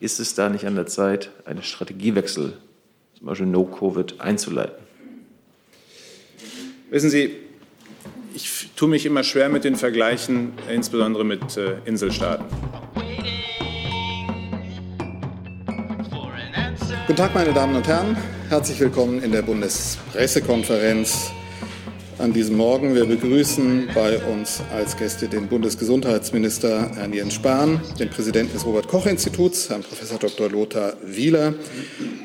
Ist es da nicht an der Zeit, einen Strategiewechsel, zum Beispiel No-Covid, einzuleiten? Wissen Sie, ich tue mich immer schwer mit den Vergleichen, insbesondere mit äh, Inselstaaten. Guten Tag, meine Damen und Herren. Herzlich willkommen in der Bundespressekonferenz an diesem Morgen. Wir begrüßen bei uns als Gäste den Bundesgesundheitsminister Herrn Jens Spahn, den Präsidenten des Robert-Koch-Instituts, Herrn Prof. Dr. Lothar Wieler,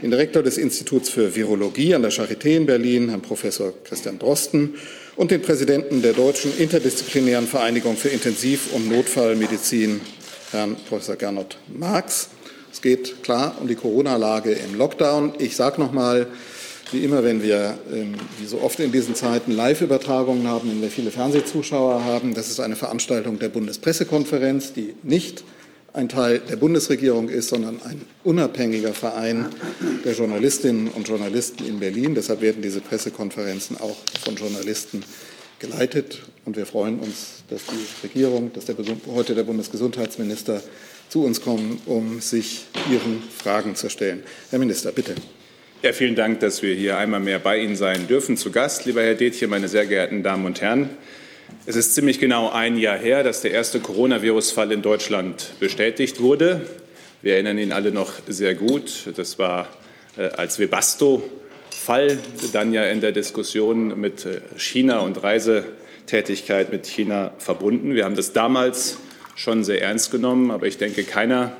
den Direktor des Instituts für Virologie an der Charité in Berlin, Herrn Prof. Christian Drosten, und den Präsidenten der Deutschen Interdisziplinären Vereinigung für Intensiv- und Notfallmedizin, Herrn Prof. Gernot Marx. Es geht klar um die Corona-Lage im Lockdown. Ich sage noch mal, wie immer, wenn wir, ähm, wie so oft in diesen Zeiten, Live-Übertragungen haben, wenn wir viele Fernsehzuschauer haben, das ist eine Veranstaltung der Bundespressekonferenz, die nicht ein Teil der Bundesregierung ist, sondern ein unabhängiger Verein der Journalistinnen und Journalisten in Berlin. Deshalb werden diese Pressekonferenzen auch von Journalisten geleitet. Und wir freuen uns, dass die Regierung, dass der, heute der Bundesgesundheitsminister zu uns kommen, um sich Ihren Fragen zu stellen. Herr Minister, bitte. Ja, vielen Dank, dass wir hier einmal mehr bei Ihnen sein dürfen. Zu Gast, lieber Herr Detje, meine sehr geehrten Damen und Herren. Es ist ziemlich genau ein Jahr her, dass der erste Coronavirus-Fall in Deutschland bestätigt wurde. Wir erinnern ihn alle noch sehr gut. Das war äh, als Webasto-Fall, dann ja in der Diskussion mit äh, China und Reisetätigkeit mit China verbunden. Wir haben das damals schon sehr ernst genommen, aber ich denke, keiner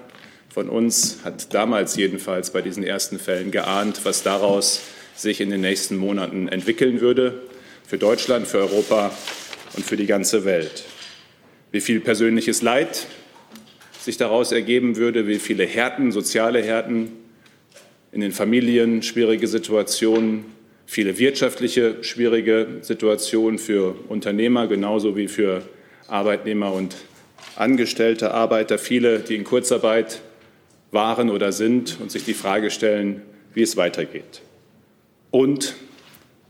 von uns hat damals jedenfalls bei diesen ersten Fällen geahnt, was daraus sich in den nächsten Monaten entwickeln würde für Deutschland, für Europa und für die ganze Welt. Wie viel persönliches Leid sich daraus ergeben würde, wie viele Härten, soziale Härten in den Familien, schwierige Situationen, viele wirtschaftliche schwierige Situationen für Unternehmer genauso wie für Arbeitnehmer und Angestellte, Arbeiter, viele, die in Kurzarbeit waren oder sind und sich die Frage stellen, wie es weitergeht. Und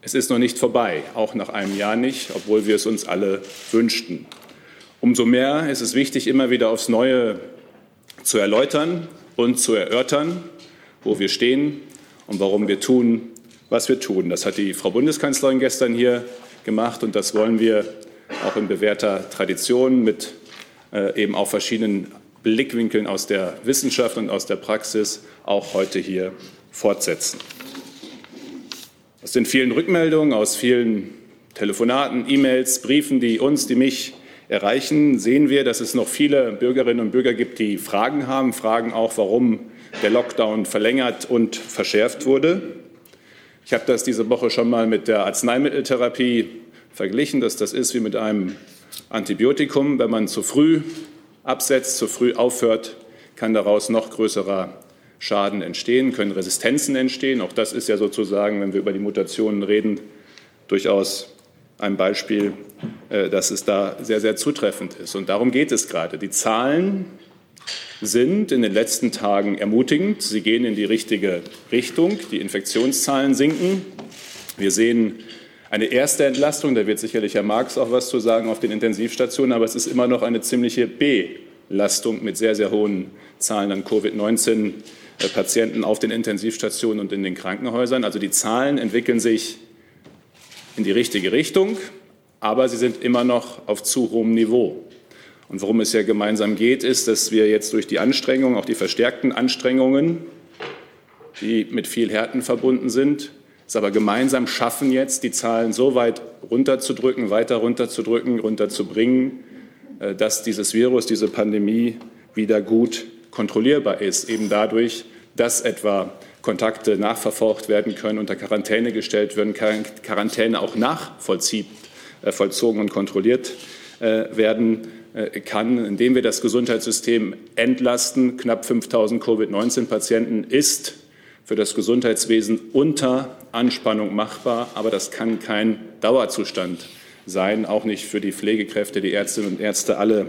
es ist noch nicht vorbei, auch nach einem Jahr nicht, obwohl wir es uns alle wünschten. Umso mehr ist es wichtig, immer wieder aufs Neue zu erläutern und zu erörtern, wo wir stehen und warum wir tun, was wir tun. Das hat die Frau Bundeskanzlerin gestern hier gemacht und das wollen wir auch in bewährter Tradition mit äh, eben auch verschiedenen Blickwinkeln aus der Wissenschaft und aus der Praxis auch heute hier fortsetzen. Aus den vielen Rückmeldungen, aus vielen Telefonaten, E-Mails, Briefen, die uns, die mich erreichen, sehen wir, dass es noch viele Bürgerinnen und Bürger gibt, die Fragen haben, fragen auch, warum der Lockdown verlängert und verschärft wurde. Ich habe das diese Woche schon mal mit der Arzneimitteltherapie verglichen, dass das ist wie mit einem Antibiotikum. Wenn man zu früh absetzt, zu früh aufhört, kann daraus noch größerer Schaden entstehen, können Resistenzen entstehen. Auch das ist ja sozusagen, wenn wir über die Mutationen reden, durchaus ein Beispiel, äh, dass es da sehr, sehr zutreffend ist. Und darum geht es gerade. Die Zahlen sind in den letzten Tagen ermutigend. Sie gehen in die richtige Richtung. Die Infektionszahlen sinken. Wir sehen eine erste Entlastung, da wird sicherlich Herr Marx auch was zu sagen auf den Intensivstationen, aber es ist immer noch eine ziemliche Belastung mit sehr, sehr hohen Zahlen an Covid-19-Patienten auf den Intensivstationen und in den Krankenhäusern. Also die Zahlen entwickeln sich in die richtige Richtung, aber sie sind immer noch auf zu hohem Niveau. Und worum es ja gemeinsam geht, ist, dass wir jetzt durch die Anstrengungen, auch die verstärkten Anstrengungen, die mit viel Härten verbunden sind, es aber gemeinsam schaffen, jetzt die Zahlen so weit runterzudrücken, weiter runterzudrücken, runterzubringen, äh, dass dieses Virus, diese Pandemie wieder gut kontrollierbar ist, eben dadurch, dass etwa Kontakte nachverfolgt werden können, unter Quarantäne gestellt werden, Quarantäne auch nachvollzogen äh, und kontrolliert äh, werden kann, indem wir das Gesundheitssystem entlasten. Knapp 5000 Covid-19-Patienten ist für das Gesundheitswesen unter Anspannung machbar, aber das kann kein Dauerzustand sein, auch nicht für die Pflegekräfte, die Ärztinnen und Ärzte, alle,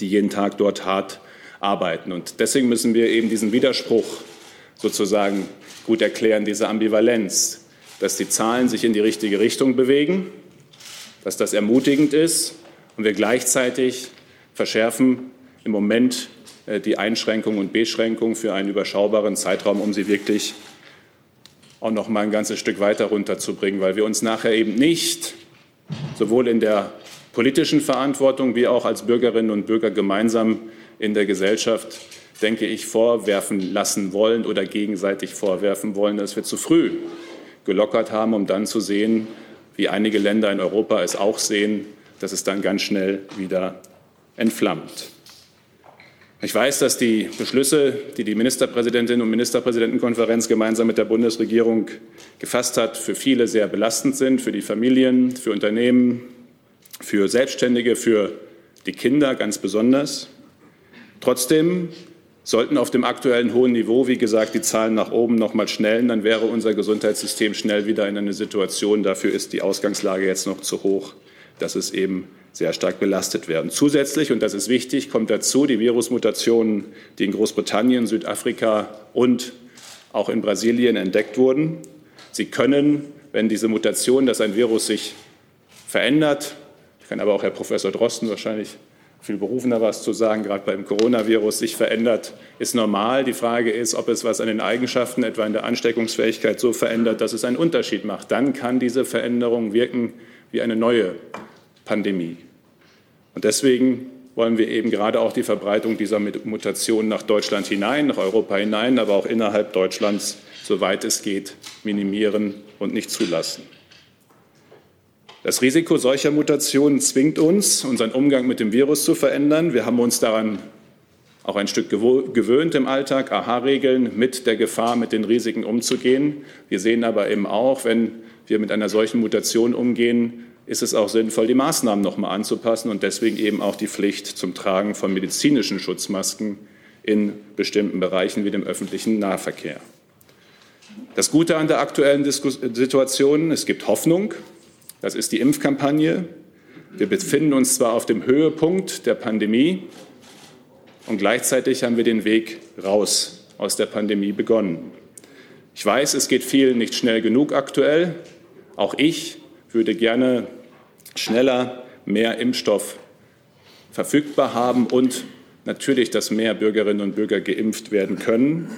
die jeden Tag dort hart arbeiten. Und deswegen müssen wir eben diesen Widerspruch sozusagen gut erklären, diese Ambivalenz, dass die Zahlen sich in die richtige Richtung bewegen, dass das ermutigend ist und wir gleichzeitig verschärfen im Moment die Einschränkung und Beschränkung für einen überschaubaren Zeitraum, um sie wirklich auch noch mal ein ganzes Stück weiter runterzubringen, weil wir uns nachher eben nicht sowohl in der politischen Verantwortung wie auch als Bürgerinnen und Bürger gemeinsam in der Gesellschaft, denke ich, vorwerfen lassen wollen oder gegenseitig vorwerfen wollen, dass wir zu früh gelockert haben, um dann zu sehen, wie einige Länder in Europa es auch sehen, dass es dann ganz schnell wieder entflammt. Ich weiß, dass die Beschlüsse, die die Ministerpräsidentin und Ministerpräsidentenkonferenz gemeinsam mit der Bundesregierung gefasst hat, für viele sehr belastend sind, für die Familien, für Unternehmen, für Selbstständige, für die Kinder ganz besonders. Trotzdem sollten auf dem aktuellen hohen Niveau, wie gesagt, die Zahlen nach oben noch mal schnellen, dann wäre unser Gesundheitssystem schnell wieder in eine Situation, dafür ist die Ausgangslage jetzt noch zu hoch, dass es eben sehr stark belastet werden. Zusätzlich, und das ist wichtig, kommt dazu die Virusmutationen, die in Großbritannien, Südafrika und auch in Brasilien entdeckt wurden. Sie können, wenn diese Mutation, dass ein Virus sich verändert, kann aber auch Herr Professor Drosten wahrscheinlich viel berufener was zu sagen, gerade beim Coronavirus sich verändert, ist normal. Die Frage ist, ob es was an den Eigenschaften, etwa in der Ansteckungsfähigkeit, so verändert, dass es einen Unterschied macht. Dann kann diese Veränderung wirken wie eine neue Pandemie. Und deswegen wollen wir eben gerade auch die Verbreitung dieser Mutation nach Deutschland hinein, nach Europa hinein, aber auch innerhalb Deutschlands, soweit es geht, minimieren und nicht zulassen. Das Risiko solcher Mutationen zwingt uns, unseren Umgang mit dem Virus zu verändern. Wir haben uns daran auch ein Stück gewöhnt im Alltag, AHA-Regeln mit der Gefahr, mit den Risiken umzugehen. Wir sehen aber eben auch, wenn wir mit einer solchen Mutation umgehen, ist es auch sinnvoll, die Maßnahmen noch mal anzupassen und deswegen eben auch die Pflicht zum Tragen von medizinischen Schutzmasken in bestimmten Bereichen wie dem öffentlichen Nahverkehr. Das Gute an der aktuellen Situation, es gibt Hoffnung. Das ist die Impfkampagne. Wir befinden uns zwar auf dem Höhepunkt der Pandemie und gleichzeitig haben wir den Weg raus aus der Pandemie begonnen. Ich weiß, es geht vielen nicht schnell genug aktuell. Auch ich würde gerne schneller mehr Impfstoff verfügbar haben und natürlich, dass mehr Bürgerinnen und Bürger geimpft werden können.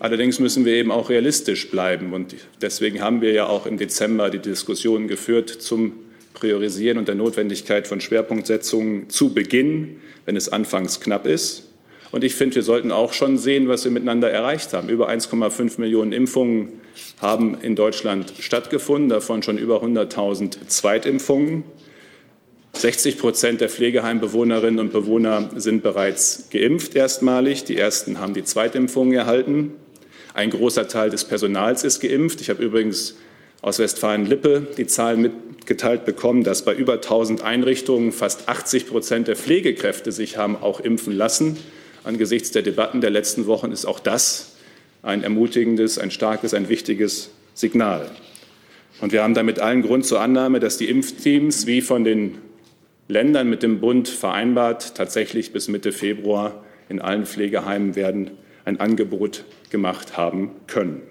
Allerdings müssen wir eben auch realistisch bleiben. Und deswegen haben wir ja auch im Dezember die Diskussion geführt zum Priorisieren und der Notwendigkeit von Schwerpunktsetzungen zu Beginn, wenn es anfangs knapp ist. Und ich finde, wir sollten auch schon sehen, was wir miteinander erreicht haben. Über 1,5 Millionen Impfungen haben in Deutschland stattgefunden, davon schon über 100.000 Zweitimpfungen. 60 Prozent der Pflegeheimbewohnerinnen und Bewohner sind bereits geimpft erstmalig. Die ersten haben die Zweitimpfung erhalten. Ein großer Teil des Personals ist geimpft. Ich habe übrigens aus Westfalen-Lippe die Zahlen mitgeteilt bekommen, dass bei über 1000 Einrichtungen fast 80 Prozent der Pflegekräfte sich haben auch impfen lassen. Angesichts der Debatten der letzten Wochen ist auch das ein ermutigendes, ein starkes, ein wichtiges Signal. Und wir haben damit allen Grund zur Annahme, dass die Impfteams wie von den Ländern mit dem Bund vereinbart tatsächlich bis Mitte Februar in allen Pflegeheimen werden ein Angebot gemacht haben können.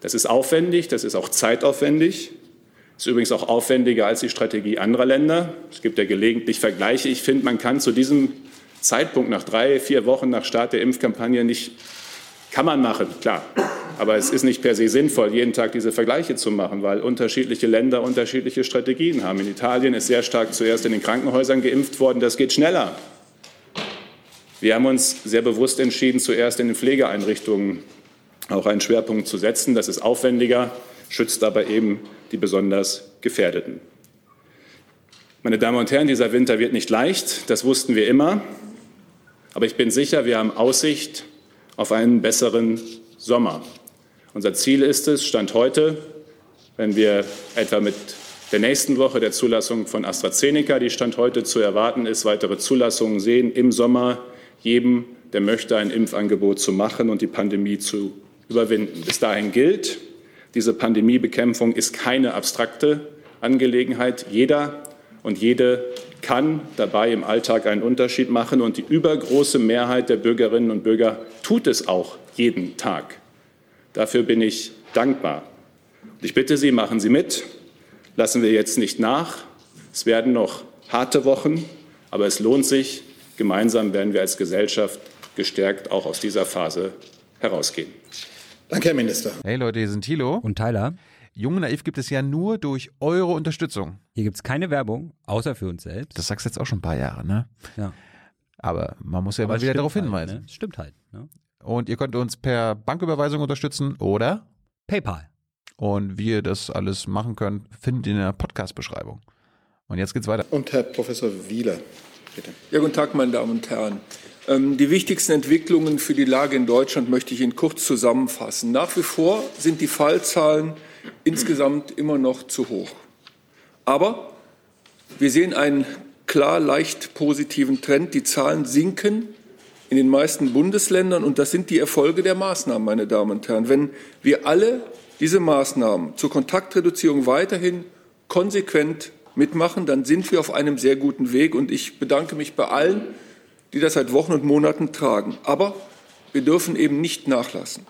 Das ist aufwendig, das ist auch zeitaufwendig. Ist übrigens auch aufwendiger als die Strategie anderer Länder. Es gibt ja gelegentlich Vergleiche. Ich finde, man kann zu diesem Zeitpunkt nach drei, vier Wochen nach Start der Impfkampagne nicht kann man machen, klar. Aber es ist nicht per se sinnvoll, jeden Tag diese Vergleiche zu machen, weil unterschiedliche Länder unterschiedliche Strategien haben. In Italien ist sehr stark zuerst in den Krankenhäusern geimpft worden. Das geht schneller. Wir haben uns sehr bewusst entschieden, zuerst in den Pflegeeinrichtungen auch einen Schwerpunkt zu setzen. Das ist aufwendiger, schützt aber eben die besonders Gefährdeten. Meine Damen und Herren, dieser Winter wird nicht leicht. Das wussten wir immer. Aber ich bin sicher, wir haben Aussicht auf einen besseren Sommer. Unser Ziel ist es, Stand heute, wenn wir etwa mit der nächsten Woche der Zulassung von AstraZeneca, die Stand heute zu erwarten ist, weitere Zulassungen sehen, im Sommer jedem, der möchte, ein Impfangebot zu machen und die Pandemie zu überwinden. Bis dahin gilt, diese Pandemiebekämpfung ist keine abstrakte Angelegenheit. Jeder und jede kann dabei im Alltag einen Unterschied machen. Und die übergroße Mehrheit der Bürgerinnen und Bürger tut es auch jeden Tag. Dafür bin ich dankbar. Und ich bitte Sie, machen Sie mit. Lassen wir jetzt nicht nach. Es werden noch harte Wochen, aber es lohnt sich. Gemeinsam werden wir als Gesellschaft gestärkt auch aus dieser Phase herausgehen. Danke, Herr Minister. Hey Leute, hier sind Thilo. Und Tyler. Jung und Naiv gibt es ja nur durch eure Unterstützung. Hier gibt es keine Werbung, außer für uns selbst. Das sagst du jetzt auch schon ein paar Jahre, ne? Ja. Aber man muss ja Aber mal es wieder darauf halt, hinweisen. Ne? Stimmt halt. Ne? Und ihr könnt uns per Banküberweisung unterstützen oder PayPal. und wie ihr das alles machen könnt, findet ihr in der Podcast-Beschreibung. Und jetzt geht's weiter. Und Herr Professor Wieler, bitte. Ja, guten Tag, meine Damen und Herren. Ähm, Die wichtigsten Entwicklungen für die Lage in Deutschland möchte ich Ihnen kurz zusammenfassen. Nach wie vor sind die Fallzahlen insgesamt immer noch zu hoch. Aber wir sehen einen klar leicht positiven Trend. Die Zahlen sinken in den meisten Bundesländern und das sind die Erfolge der Maßnahmen, meine Damen und Herren. Wenn wir alle diese Maßnahmen zur Kontaktreduzierung weiterhin konsequent mitmachen, dann sind wir auf einem sehr guten Weg und ich bedanke mich bei allen, die das seit Wochen und Monaten tragen. Aber wir dürfen eben nicht nachlassen.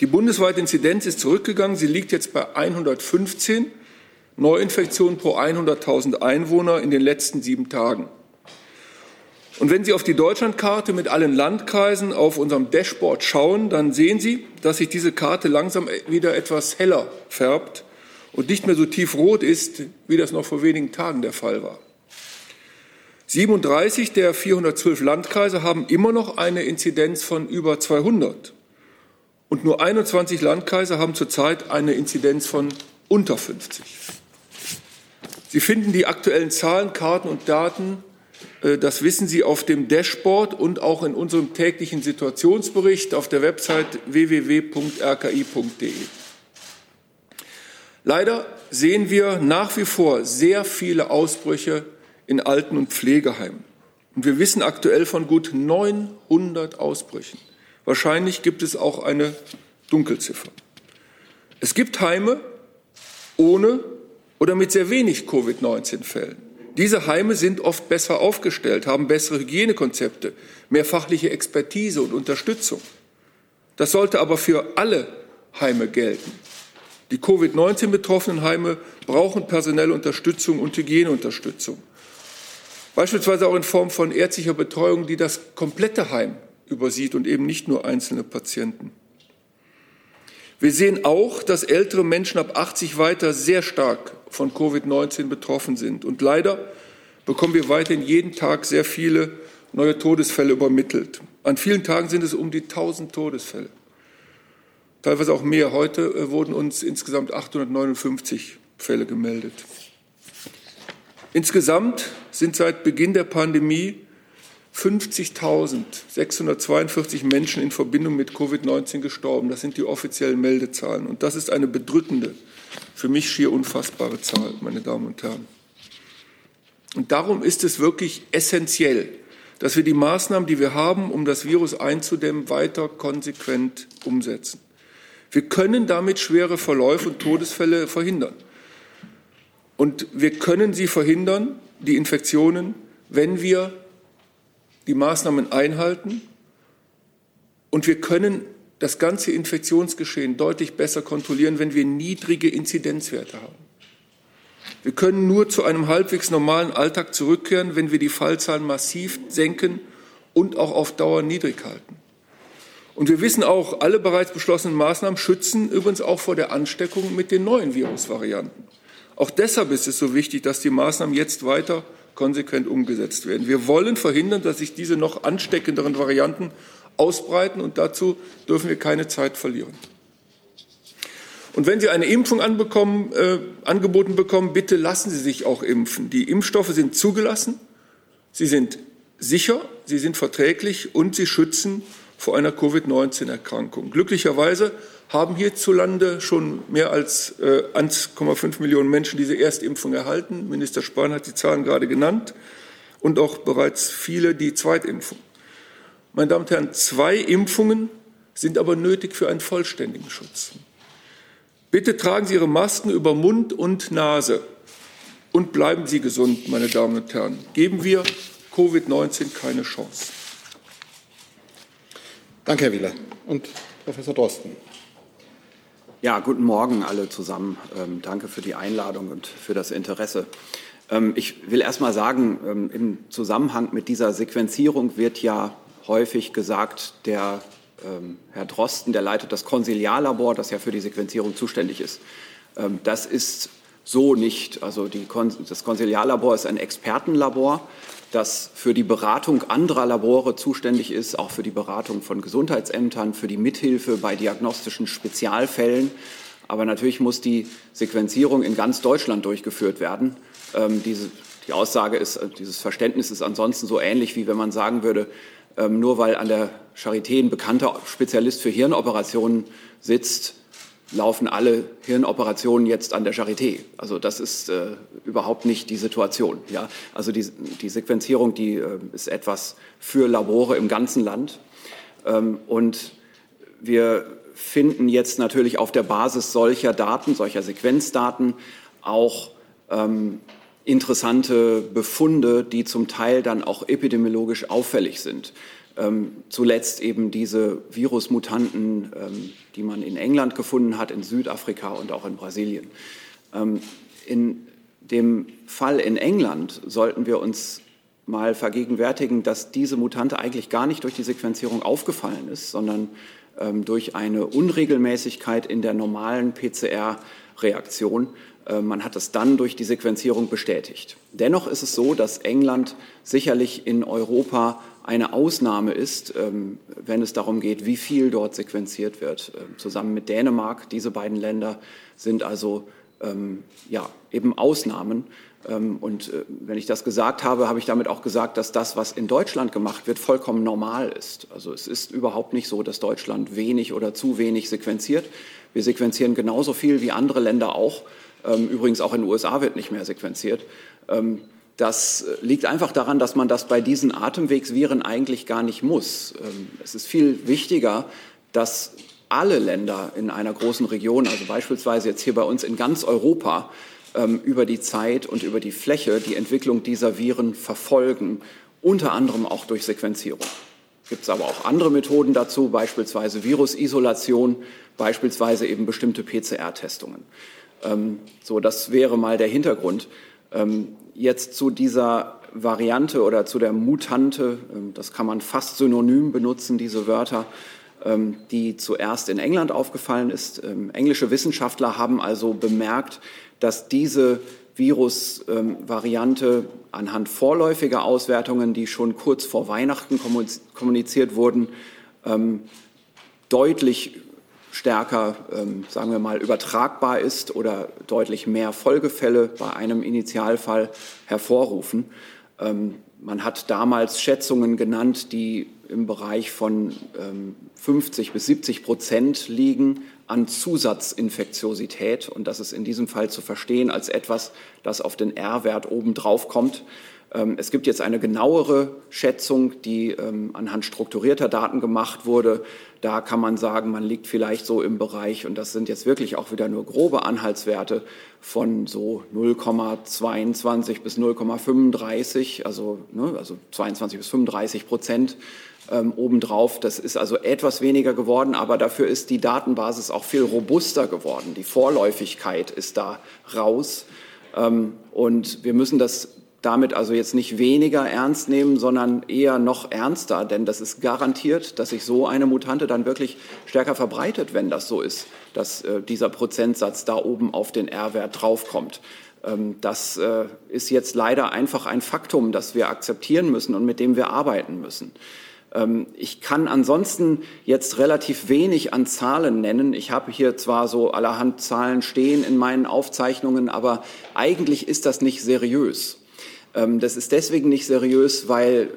Die bundesweite Inzidenz ist zurückgegangen. Sie liegt jetzt bei 115 Neuinfektionen pro 100.000 Einwohner in den letzten sieben Tagen. Und wenn Sie auf die Deutschlandkarte mit allen Landkreisen auf unserem Dashboard schauen, dann sehen Sie, dass sich diese Karte langsam wieder etwas heller färbt und nicht mehr so tiefrot ist, wie das noch vor wenigen Tagen der Fall war. 37 der 412 Landkreise haben immer noch eine Inzidenz von über 200. Und nur 21 Landkreise haben zurzeit eine Inzidenz von unter 50. Sie finden die aktuellen Zahlen, Karten und Daten, äh, das wissen Sie auf dem Dashboard und auch in unserem täglichen Situationsbericht auf der Website www.rki.de. Leider sehen wir nach wie vor sehr viele Ausbrüche in Alten- und Pflegeheimen. Und wir wissen aktuell von gut 900 Ausbrüchen. Wahrscheinlich gibt es auch eine Dunkelziffer. Es gibt Heime ohne oder mit sehr wenig Covid-19-Fällen. Diese Heime sind oft besser aufgestellt, haben bessere Hygienekonzepte, mehr fachliche Expertise und Unterstützung. Das sollte aber für alle Heime gelten. Die Covid-19-betroffenen Heime brauchen personelle Unterstützung und Hygieneunterstützung. Beispielsweise auch in Form von ärztlicher Betreuung, die das komplette Heim übersieht und eben nicht nur einzelne Patienten. Wir sehen auch, dass ältere Menschen ab 80 weiter sehr stark von Covid-19 betroffen sind. Und leider bekommen wir weiterhin jeden Tag sehr viele neue Todesfälle übermittelt. An vielen Tagen sind es um die 1000 Todesfälle. Teilweise auch mehr. Heute äh, wurden uns insgesamt 859 Fälle gemeldet. Insgesamt sind seit Beginn der Pandemie 50.642 Menschen in Verbindung mit Covid-19 gestorben. Das sind die offiziellen Meldezahlen. Und das ist eine bedrückende, für mich schier unfassbare Zahl, meine Damen und Herren. Und darum ist es wirklich essentiell, dass wir die Maßnahmen, die wir haben, um das Virus einzudämmen, weiter konsequent umsetzen. Wir können damit schwere Verläufe und Todesfälle verhindern. Und wir können sie verhindern, die Infektionen, wenn wir die Maßnahmen einhalten. Und wir können das ganze Infektionsgeschehen deutlich besser kontrollieren, wenn wir niedrige Inzidenzwerte haben. Wir können nur zu einem halbwegs normalen Alltag zurückkehren, wenn wir die Fallzahlen massiv senken und auch auf Dauer niedrig halten. Und wir wissen auch, alle bereits beschlossenen Maßnahmen schützen übrigens auch vor der Ansteckung mit den neuen Virusvarianten. Auch deshalb ist es so wichtig, dass die Maßnahmen jetzt weiter konsequent umgesetzt werden. Wir wollen verhindern, dass sich diese noch ansteckenderen Varianten ausbreiten und dazu dürfen wir keine Zeit verlieren. Und wenn Sie eine Impfung anbekommen, äh, angeboten bekommen, bitte lassen Sie sich auch impfen. Die Impfstoffe sind zugelassen, sie sind sicher, sie sind verträglich und sie schützen vor einer Covid-19-Erkrankung. Glücklicherweise haben hierzulande schon mehr als äh, 1,5 Millionen Menschen diese Erstimpfung erhalten. Minister Spahn hat die Zahlen gerade genannt und auch bereits viele die Zweitimpfung. Meine Damen und Herren, zwei Impfungen sind aber nötig für einen vollständigen Schutz. Bitte tragen Sie Ihre Masken über Mund und Nase und bleiben Sie gesund, meine Damen und Herren. Geben wir Covid-19 keine Chance. Danke, Herr Wieler. Und Professor Drosten. Ja, guten Morgen alle zusammen. Ähm, danke für die Einladung und für das Interesse. Ähm, ich will erst mal sagen, ähm, im Zusammenhang mit dieser Sequenzierung wird ja häufig gesagt, der ähm, Herr Drosten, der leitet das Konsiliarlabor, das ja für die Sequenzierung zuständig ist. Ähm, das ist so nicht. Also die, das Konsiliarlabor ist ein Expertenlabor, das für die Beratung anderer Labore zuständig ist, auch für die Beratung von Gesundheitsämtern, für die Mithilfe bei diagnostischen Spezialfällen. Aber natürlich muss die Sequenzierung in ganz Deutschland durchgeführt werden. Ähm, diese, die Aussage ist, äh, dieses Verständnis ist ansonsten so ähnlich, wie wenn man sagen würde, ähm, nur weil an der Charité ein bekannter Spezialist für Hirnoperationen sitzt, laufen alle Hirnoperationen jetzt an der Charité. Also das ist äh, überhaupt nicht die Situation. Ja? Also die, die Sequenzierung, die äh, ist etwas für Labore im ganzen Land. Ähm, und wir finden jetzt natürlich auf der Basis solcher Daten, solcher Sequenzdaten auch ähm, interessante Befunde, die zum Teil dann auch epidemiologisch auffällig sind. Ähm, zuletzt eben diese Virusmutanten, ähm, die man in England gefunden hat, in Südafrika und auch in Brasilien. Ähm, in dem Fall in England sollten wir uns mal vergegenwärtigen, dass diese Mutante eigentlich gar nicht durch die Sequenzierung aufgefallen ist, sondern ähm, durch eine Unregelmäßigkeit in der normalen PCR-Reaktion. Äh, man hat es dann durch die Sequenzierung bestätigt. Dennoch ist es so, dass England sicherlich in Europa eine Ausnahme ist, ähm, wenn es darum geht, wie viel dort sequenziert wird. Ähm, zusammen mit Dänemark, diese beiden Länder sind also ähm, ja, eben Ausnahmen. Und äh, wenn ich das gesagt habe, habe ich damit auch gesagt, dass das, was in Deutschland gemacht wird, vollkommen normal ist. Also es ist überhaupt nicht so, dass Deutschland wenig oder zu wenig sequenziert. Wir sequenzieren genauso viel wie andere Länder auch. Übrigens auch in den USA wird nicht mehr sequenziert. Das äh, liegt einfach daran, dass man das bei diesen Atemwegsviren eigentlich gar nicht muss. Ähm, es ist viel wichtiger, dass alle Länder in einer großen Region, also beispielsweise jetzt hier bei uns in ganz Europa, ähm, über die Zeit und über die Fläche die Entwicklung dieser Viren verfolgen, unter anderem auch durch Sequenzierung. Gibt es aber auch andere Methoden dazu, beispielsweise Virusisolation, beispielsweise eben bestimmte PCR-Testungen. Ähm, so, das wäre mal der Hintergrund. Ähm, jetzt zu dieser Variante oder zu der Mutante, ähm, das kann man fast synonym benutzen, diese Wörter, ähm, die zuerst in England aufgefallen ist. Englische Wissenschaftler haben also bemerkt, dass diese Virusvariante anhand vorläufiger Auswertungen, die schon kurz vor Weihnachten kommuniziert wurden, deutlich stärker, ähm, sagen wir mal, übertragbar ist oder deutlich mehr Folgefälle bei einem Initialfall hervorrufen. Ähm, man hat damals Schätzungen genannt, die im Bereich von ähm, 50 bis 70 Prozent liegen an Zusatzinfektiosität. Und das ist in diesem Fall zu verstehen als etwas, das auf den R-Wert obendrauf kommt. Ähm, es gibt jetzt eine genauere Schätzung, die ähm, anhand strukturierter Daten gemacht wurde. Da kann man sagen, man liegt vielleicht so im Bereich, und das sind jetzt wirklich auch wieder nur grobe Anhaltswerte, von so 0,22 bis 0,35, also, ne, also 22 bis 35 Prozent ähm, obendrauf. Das ist also etwas weniger geworden, aber dafür ist die Datenbasis auch viel robuster geworden. Die Vorläufigkeit ist da raus. Ähm, und wir müssen das damit also jetzt nicht weniger ernst nehmen, sondern eher noch ernster, denn das ist garantiert, dass sich so eine Mutante dann wirklich stärker verbreitet, wenn das so ist, dass äh, dieser Prozentsatz da oben auf den R-Wert draufkommt. Ähm, das äh, ist jetzt leider einfach ein Faktum, das wir akzeptieren müssen und mit dem wir arbeiten müssen. Ähm, ich kann ansonsten jetzt relativ wenig an Zahlen nennen. Ich habe hier zwar so allerhand Zahlen stehen in meinen Aufzeichnungen, aber eigentlich ist das nicht seriös. Ähm, das ist deswegen nicht seriös, weil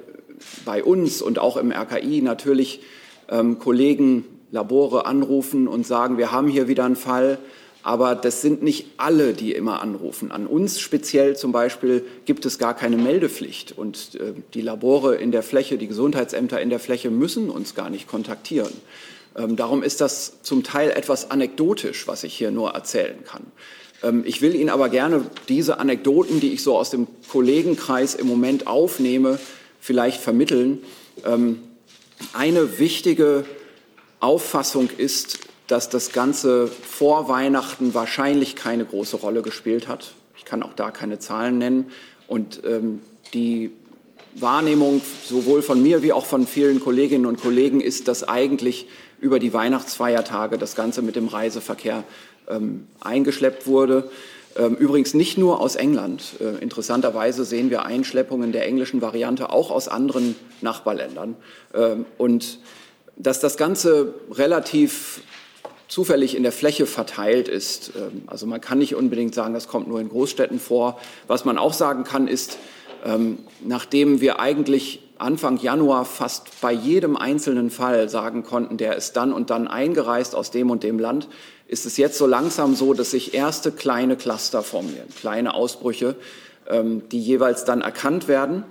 bei uns und auch im RKI natürlich ähm, Kollegen Labore anrufen und sagen, wir haben hier wieder einen Fall. Aber das sind nicht alle, die immer anrufen. An uns speziell zum Beispiel gibt es gar keine Meldepflicht. Und äh, die Labore in der Fläche, die Gesundheitsämter in der Fläche müssen uns gar nicht kontaktieren. Ähm, darum ist das zum Teil etwas anekdotisch, was ich hier nur erzählen kann. Ähm, ich will Ihnen aber gerne diese Anekdoten, die ich so aus dem Kollegenkreis im Moment aufnehme, vielleicht vermitteln. Ähm, eine wichtige Auffassung ist, dass das Ganze vor Weihnachten wahrscheinlich keine große Rolle gespielt hat. Ich kann auch da keine Zahlen nennen. Und ähm, die Wahrnehmung sowohl von mir wie auch von vielen Kolleginnen und Kollegen ist, dass eigentlich über die Weihnachtsfeiertage das Ganze mit dem Reiseverkehr ähm, eingeschleppt wurde. Ähm, übrigens nicht nur aus England. Äh, interessanterweise sehen wir Einschleppungen der englischen Variante auch aus anderen Nachbarländern. Ähm, und dass das Ganze relativ zufällig in der Fläche verteilt ist. Ähm, also man kann nicht unbedingt sagen, das kommt nur in Großstädten vor. Was man auch sagen kann, ist, ähm, nachdem wir eigentlich Anfang Januar fast bei jedem einzelnen Fall sagen konnten, der ist dann und dann eingereist aus dem und dem Land, ist es jetzt so langsam so, dass sich erste kleine Cluster formieren, kleine Ausbrüche, ähm, die jeweils dann erkannt werden.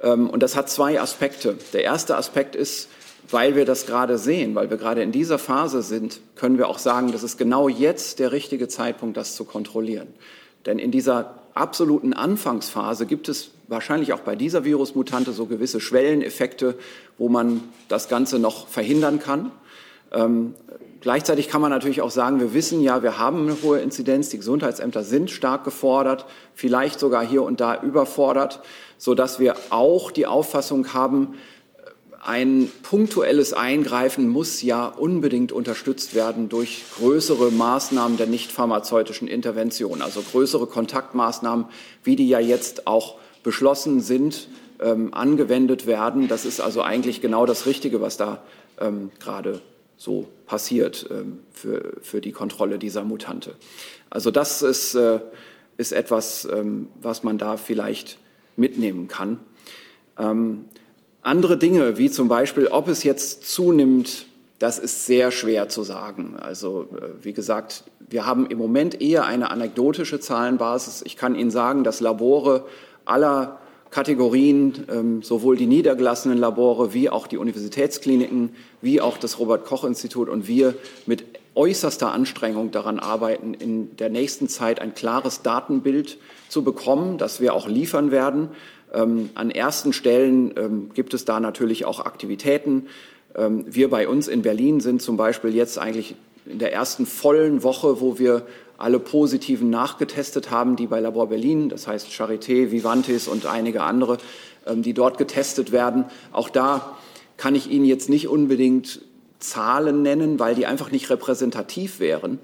Und das hat zwei Aspekte. Der erste Aspekt ist, weil wir das gerade sehen, weil wir gerade in dieser Phase sind, können wir auch sagen, das ist genau jetzt der richtige Zeitpunkt, das zu kontrollieren. Denn in dieser absoluten Anfangsphase gibt es wahrscheinlich auch bei dieser Virusmutante so gewisse Schwelleneffekte, wo man das Ganze noch verhindern kann. Ähm, gleichzeitig kann man natürlich auch sagen, wir wissen ja, wir haben eine hohe Inzidenz, die Gesundheitsämter sind stark gefordert, vielleicht sogar hier und da überfordert, sodass wir auch die Auffassung haben, ein punktuelles Eingreifen muss ja unbedingt unterstützt werden durch größere Maßnahmen der nicht pharmazeutischen Intervention, also größere Kontaktmaßnahmen, wie die ja jetzt auch beschlossen sind, ähm, angewendet werden. Das ist also eigentlich genau das Richtige, was da ähm, gerade so passiert ähm, für, für die Kontrolle dieser Mutante. Also das ist, äh, ist etwas, ähm, was man da vielleicht mitnehmen kann. Ähm, andere Dinge, wie zum Beispiel, ob es jetzt zunimmt, das ist sehr schwer zu sagen. Also äh, wie gesagt, wir haben im Moment eher eine anekdotische Zahlenbasis. Ich kann Ihnen sagen, dass Labore aller Kategorien, ähm, sowohl die niedergelassenen Labore wie auch die Universitätskliniken, wie auch das Robert Koch Institut und wir mit äußerster Anstrengung daran arbeiten, in der nächsten Zeit ein klares Datenbild zu bekommen, das wir auch liefern werden. Ähm, an ersten Stellen ähm, gibt es da natürlich auch Aktivitäten. Wir bei uns in Berlin sind zum Beispiel jetzt eigentlich in der ersten vollen Woche, wo wir alle Positiven nachgetestet haben, die bei Labor Berlin, das heißt Charité, Vivantis und einige andere, ähm, die dort getestet werden. Auch da kann ich Ihnen jetzt nicht unbedingt Zahlen nennen, weil die einfach nicht repräsentativ wären.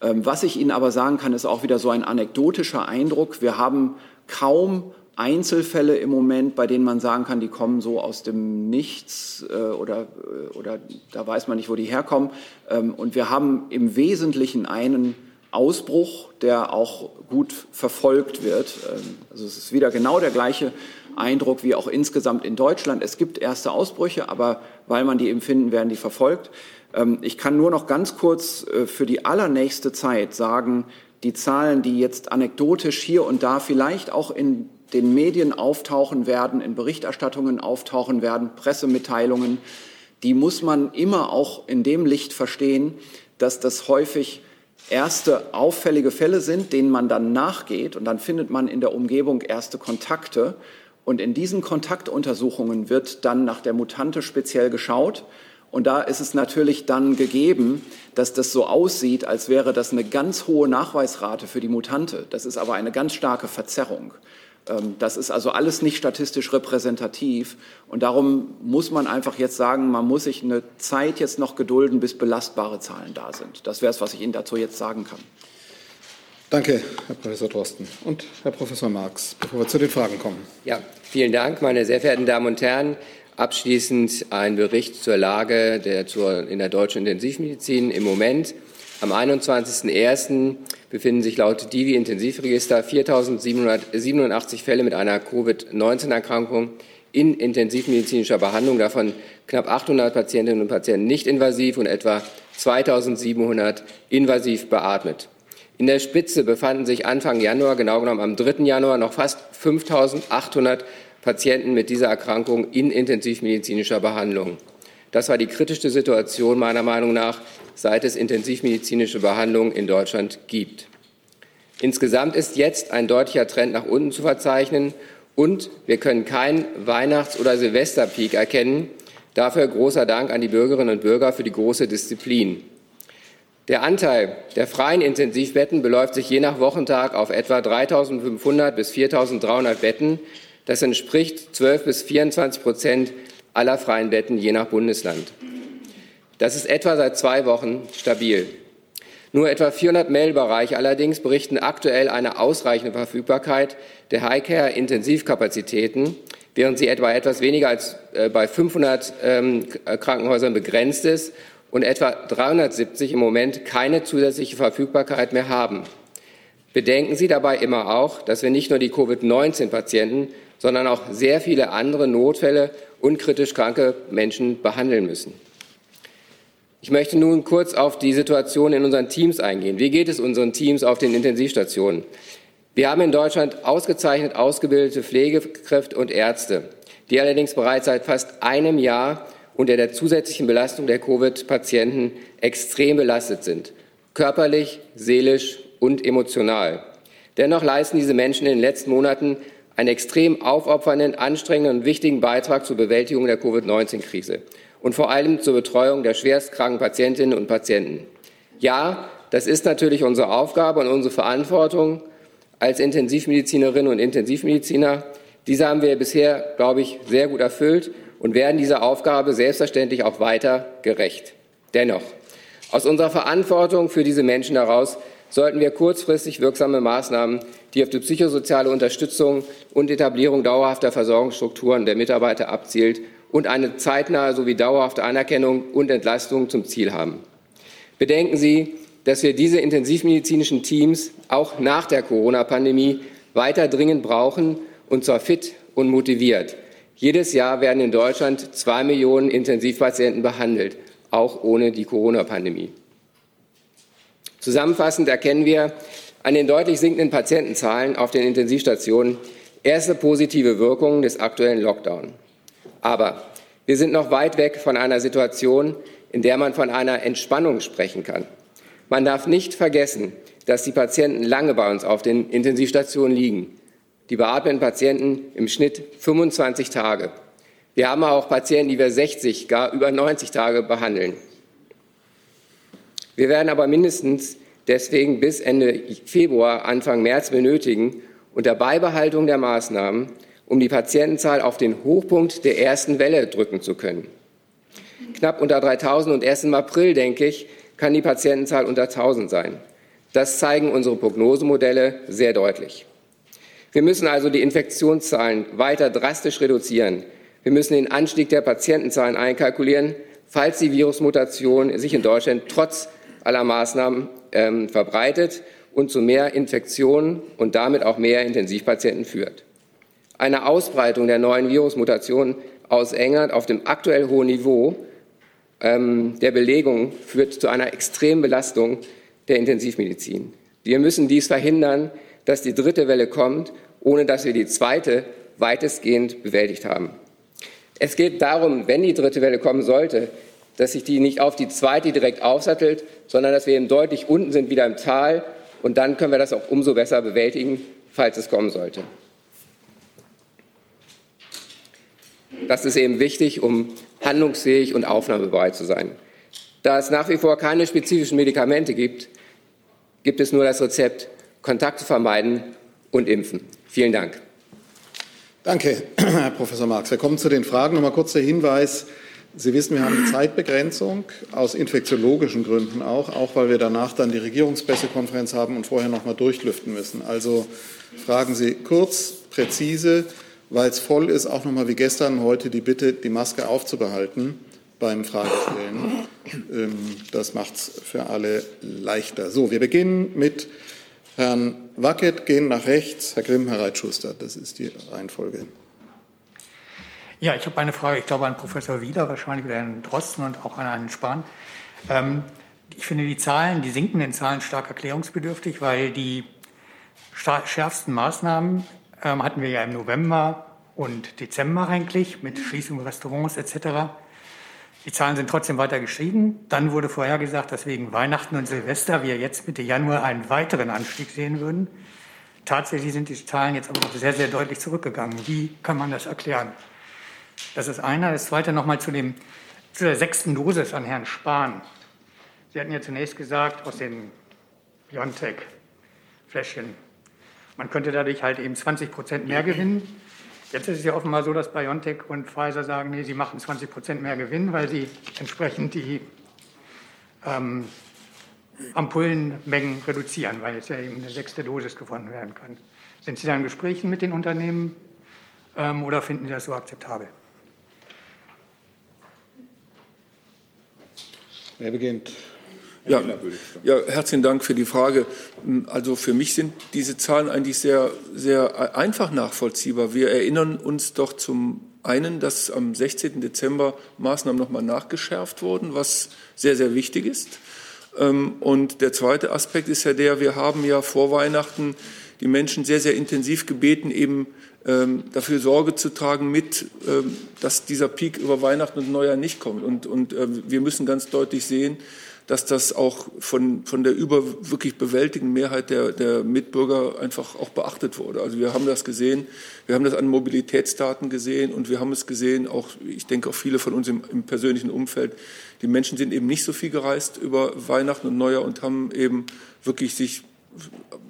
Ähm, was ich Ihnen aber sagen kann, ist auch wieder so ein anekdotischer Eindruck. Wir haben kaum Einzelfälle im Moment, bei denen man sagen kann, die kommen so aus dem Nichts äh, oder, äh, oder da weiß man nicht, wo die herkommen. Ähm, und wir haben im Wesentlichen einen Ausbruch, der auch gut verfolgt wird. Ähm, also es ist wieder genau der gleiche Eindruck wie auch insgesamt in Deutschland. Es gibt erste Ausbrüche, aber weil man die empfinden, werden die verfolgt. Ähm, ich kann nur noch ganz kurz äh, für die allernächste Zeit sagen, die Zahlen, die jetzt anekdotisch hier und da vielleicht auch in den Medien auftauchen werden, in Berichterstattungen auftauchen werden, Pressemitteilungen, die muss man immer auch in dem Licht verstehen, dass das häufig erste auffällige Fälle sind, denen man dann nachgeht und dann findet man in der Umgebung erste Kontakte und in diesen Kontaktuntersuchungen wird dann nach der Mutante speziell geschaut und da ist es natürlich dann gegeben, dass das so aussieht, als wäre das eine ganz hohe Nachweisrate für die Mutante. Das ist aber eine ganz starke Verzerrung. Ähm, das ist also alles nicht statistisch repräsentativ. Und darum muss man einfach jetzt sagen, man muss sich eine Zeit jetzt noch gedulden, bis belastbare Zahlen da sind. Das wäre es, was ich Ihnen dazu jetzt sagen kann. Danke, Herr Professor Drosten. Und Herr Professor Marx, bevor wir zu den Fragen kommen. Ja, vielen Dank, meine sehr verehrten Damen und Herren. Abschließend ein Bericht zur Lage der, zur, in der deutschen Intensivmedizin im Moment. Am 21.01. befinden sich laut Divi Intensivregister 4.787 Fälle mit einer Covid-19-Erkrankung in intensivmedizinischer Behandlung, davon knapp 800 Patientinnen und Patienten nicht invasiv und etwa 2.700 invasiv beatmet. In der Spitze befanden sich Anfang Januar, genau genommen am 3. Januar, noch fast 5.800 Patienten mit dieser Erkrankung in intensivmedizinischer Behandlung. Das war die kritischste Situation meiner Meinung nach, seit es intensivmedizinische Behandlung in Deutschland gibt. Insgesamt ist jetzt ein deutlicher Trend nach unten zu verzeichnen und wir können keinen Weihnachts- oder Silvesterpeak erkennen. Dafür großer Dank an die Bürgerinnen und Bürger für die große Disziplin. Der Anteil der freien Intensivbetten beläuft sich je nach Wochentag auf etwa 3.500 bis 4.300 Betten. Das entspricht 12 bis 24 Prozent aller freien Betten je nach Bundesland. Das ist etwa seit zwei Wochen stabil. Nur etwa 400 Mailbereiche allerdings berichten aktuell eine ausreichende Verfügbarkeit der Highcare-Intensivkapazitäten, während sie etwa etwas weniger als äh, bei 500 ähm, Krankenhäusern begrenzt ist und etwa 370 im Moment keine zusätzliche Verfügbarkeit mehr haben. Bedenken Sie dabei immer auch, dass wir nicht nur die Covid-19-Patienten, sondern auch sehr viele andere Notfälle und kritisch kranke Menschen behandeln müssen. Ich möchte nun kurz auf die Situation in unseren Teams eingehen. Wie geht es unseren Teams auf den Intensivstationen? Wir haben in Deutschland ausgezeichnet ausgebildete Pflegekräfte und Ärzte, die allerdings bereits seit fast einem Jahr unter der zusätzlichen Belastung der Covid-Patienten extrem belastet sind, körperlich, seelisch und emotional. Dennoch leisten diese Menschen in den letzten Monaten einen extrem aufopfernden, anstrengenden und wichtigen Beitrag zur Bewältigung der Covid-19-Krise und vor allem zur Betreuung der schwerstkranken Patientinnen und Patienten. Ja, das ist natürlich unsere Aufgabe und unsere Verantwortung als Intensivmedizinerinnen und Intensivmediziner. Diese haben wir bisher, glaube ich, sehr gut erfüllt und werden dieser Aufgabe selbstverständlich auch weiter gerecht. Dennoch, aus unserer Verantwortung für diese Menschen heraus sollten wir kurzfristig wirksame Maßnahmen, die auf die psychosoziale Unterstützung und Etablierung dauerhafter Versorgungsstrukturen der Mitarbeiter abzielt und eine zeitnahe sowie dauerhafte Anerkennung und Entlastung zum Ziel haben. Bedenken Sie, dass wir diese intensivmedizinischen Teams auch nach der Corona-Pandemie weiter dringend brauchen, und zwar fit und motiviert. Jedes Jahr werden in Deutschland zwei Millionen Intensivpatienten behandelt, auch ohne die Corona-Pandemie. Zusammenfassend erkennen wir an den deutlich sinkenden Patientenzahlen auf den Intensivstationen erste positive Wirkungen des aktuellen Lockdown. Aber wir sind noch weit weg von einer Situation, in der man von einer Entspannung sprechen kann. Man darf nicht vergessen, dass die Patienten lange bei uns auf den Intensivstationen liegen. Die beatmeten Patienten im Schnitt 25 Tage. Wir haben auch Patienten, die wir 60, gar über 90 Tage behandeln. Wir werden aber mindestens deswegen bis Ende Februar, Anfang März benötigen, unter Beibehaltung der Maßnahmen, um die Patientenzahl auf den Hochpunkt der ersten Welle drücken zu können. Knapp unter 3000 und erst im April, denke ich, kann die Patientenzahl unter 1000 sein. Das zeigen unsere Prognosemodelle sehr deutlich. Wir müssen also die Infektionszahlen weiter drastisch reduzieren. Wir müssen den Anstieg der Patientenzahlen einkalkulieren, falls die Virusmutation sich in Deutschland trotz aller Maßnahmen ähm, verbreitet und zu mehr Infektionen und damit auch mehr Intensivpatienten führt. Eine Ausbreitung der neuen Virusmutationen aus England auf dem aktuell hohen Niveau ähm, der Belegung führt zu einer extremen Belastung der Intensivmedizin. Wir müssen dies verhindern, dass die dritte Welle kommt, ohne dass wir die zweite weitestgehend bewältigt haben. Es geht darum, wenn die dritte Welle kommen sollte, dass sich die nicht auf die zweite direkt aufsattelt, sondern dass wir eben deutlich unten sind, wieder im Tal. Und dann können wir das auch umso besser bewältigen, falls es kommen sollte. Das ist eben wichtig, um handlungsfähig und aufnahmebereit zu sein. Da es nach wie vor keine spezifischen Medikamente gibt, gibt es nur das Rezept, Kontakte vermeiden und impfen. Vielen Dank. Danke, Herr Professor Marx. Wir kommen zu den Fragen. Noch mal kurz der Hinweis. Sie wissen, wir haben eine Zeitbegrenzung aus infektiologischen Gründen auch, auch weil wir danach dann die Regierungspressekonferenz haben und vorher noch mal durchlüften müssen. Also fragen Sie kurz, präzise, weil es voll ist, auch noch mal wie gestern heute die Bitte, die Maske aufzubehalten beim Fragestellen. Ähm, das macht es für alle leichter. So, wir beginnen mit Herrn Wackett, gehen nach rechts, Herr Grimm, Herr Reitschuster. Das ist die Reihenfolge. Ja, ich habe eine Frage, ich glaube an Professor Wieler, wahrscheinlich oder Herrn Drosten und auch an Herrn Spahn. Ähm, ich finde die Zahlen, die sinkenden Zahlen stark erklärungsbedürftig, weil die schärfsten Maßnahmen ähm, hatten wir ja im November und Dezember eigentlich mit Schließung Restaurants etc. Die Zahlen sind trotzdem weiter gestiegen. Dann wurde vorhergesagt, dass wegen Weihnachten und Silvester wir jetzt Mitte Januar einen weiteren Anstieg sehen würden. Tatsächlich sind die Zahlen jetzt aber sehr, sehr deutlich zurückgegangen. Wie kann man das erklären? Das ist einer. Das zweite nochmal zu, zu der sechsten Dosis an Herrn Spahn. Sie hatten ja zunächst gesagt, aus dem BioNTech-Fläschchen, man könnte dadurch halt eben 20 Prozent mehr gewinnen. Jetzt ist es ja offenbar so, dass BioNTech und Pfizer sagen, nee, sie machen 20 Prozent mehr Gewinn, weil sie entsprechend die ähm, Ampullenmengen reduzieren, weil jetzt ja eben eine sechste Dosis gefunden werden kann. Sind Sie da in Gesprächen mit den Unternehmen ähm, oder finden Sie das so akzeptabel? Wer beginnt? Ja, ja, herzlichen Dank für die Frage. Also für mich sind diese Zahlen eigentlich sehr, sehr einfach nachvollziehbar. Wir erinnern uns doch zum einen, dass am 16. Dezember Maßnahmen nochmal nachgeschärft wurden, was sehr, sehr wichtig ist. Ähm, und der zweite Aspekt ist ja der, wir haben ja vor Weihnachten die Menschen sehr, sehr intensiv gebeten, eben dafür Sorge zu tragen mit, ähm, dass dieser Peak über Weihnachten und Neujahr nicht kommt. Und, und äh, wir müssen ganz deutlich sehen, dass das auch von, von der über wirklich bewältigenden Mehrheit der, der Mitbürger einfach auch beachtet wurde. Also wir haben das gesehen, wir haben das an Mobilitätsdaten gesehen und wir haben es gesehen, auch ich denke auch viele von uns im, im persönlichen Umfeld, die Menschen sind eben nicht so viel gereist über Weihnachten und Neujahr und haben eben wirklich sich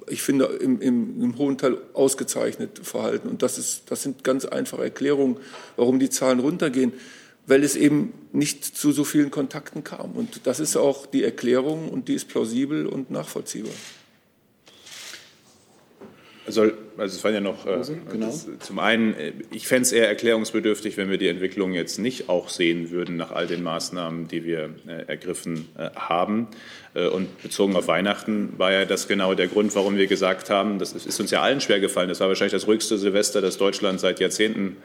ich finde, im, im, im, hohen Teil ausgezeichnet verhalten. Und das, ist, das sind ganz einfache Erklärungen, warum die Zahlen runtergehen weil es eben nicht zu so vielen Kontakten kam. Und das ist auch die Erklärung und die ist plausibel und nachvollziehbar. Also, also es waren ja noch, äh, genau. das, zum einen, äh, ich fände es eher erklärungsbedürftig, wenn wir die Entwicklung jetzt nicht auch sehen würden nach all den Maßnahmen, die wir äh, ergriffen äh, haben. Äh, und bezogen auf Weihnachten war ja das genau der Grund, warum wir gesagt haben, das ist uns ja allen schwer gefallen. Das war wahrscheinlich das ruhigste Silvester, das Deutschland seit Jahrzehnten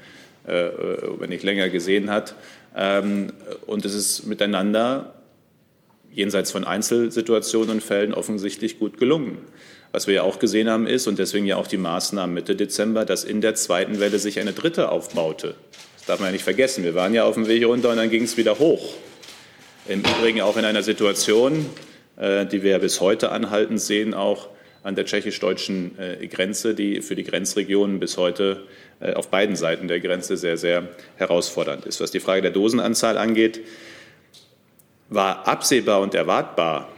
äh, wenn nicht länger gesehen hat. Ähm, und es ist miteinander jenseits von Einzelsituationen und Fällen offensichtlich gut gelungen. Was wir ja auch gesehen haben ist, und deswegen ja auch die Maßnahmen Mitte Dezember, dass in der zweiten Welle sich eine dritte aufbaute. Das darf man ja nicht vergessen. Wir waren ja auf dem Weg runter und dann ging es wieder hoch. Im Übrigen auch in einer Situation, äh, die wir ja bis heute anhaltend sehen, auch an der tschechisch-deutschen äh, Grenze, die für die Grenzregionen bis heute äh, auf beiden Seiten der Grenze sehr, sehr herausfordernd ist. Was die Frage der Dosenanzahl angeht, war absehbar und erwartbar,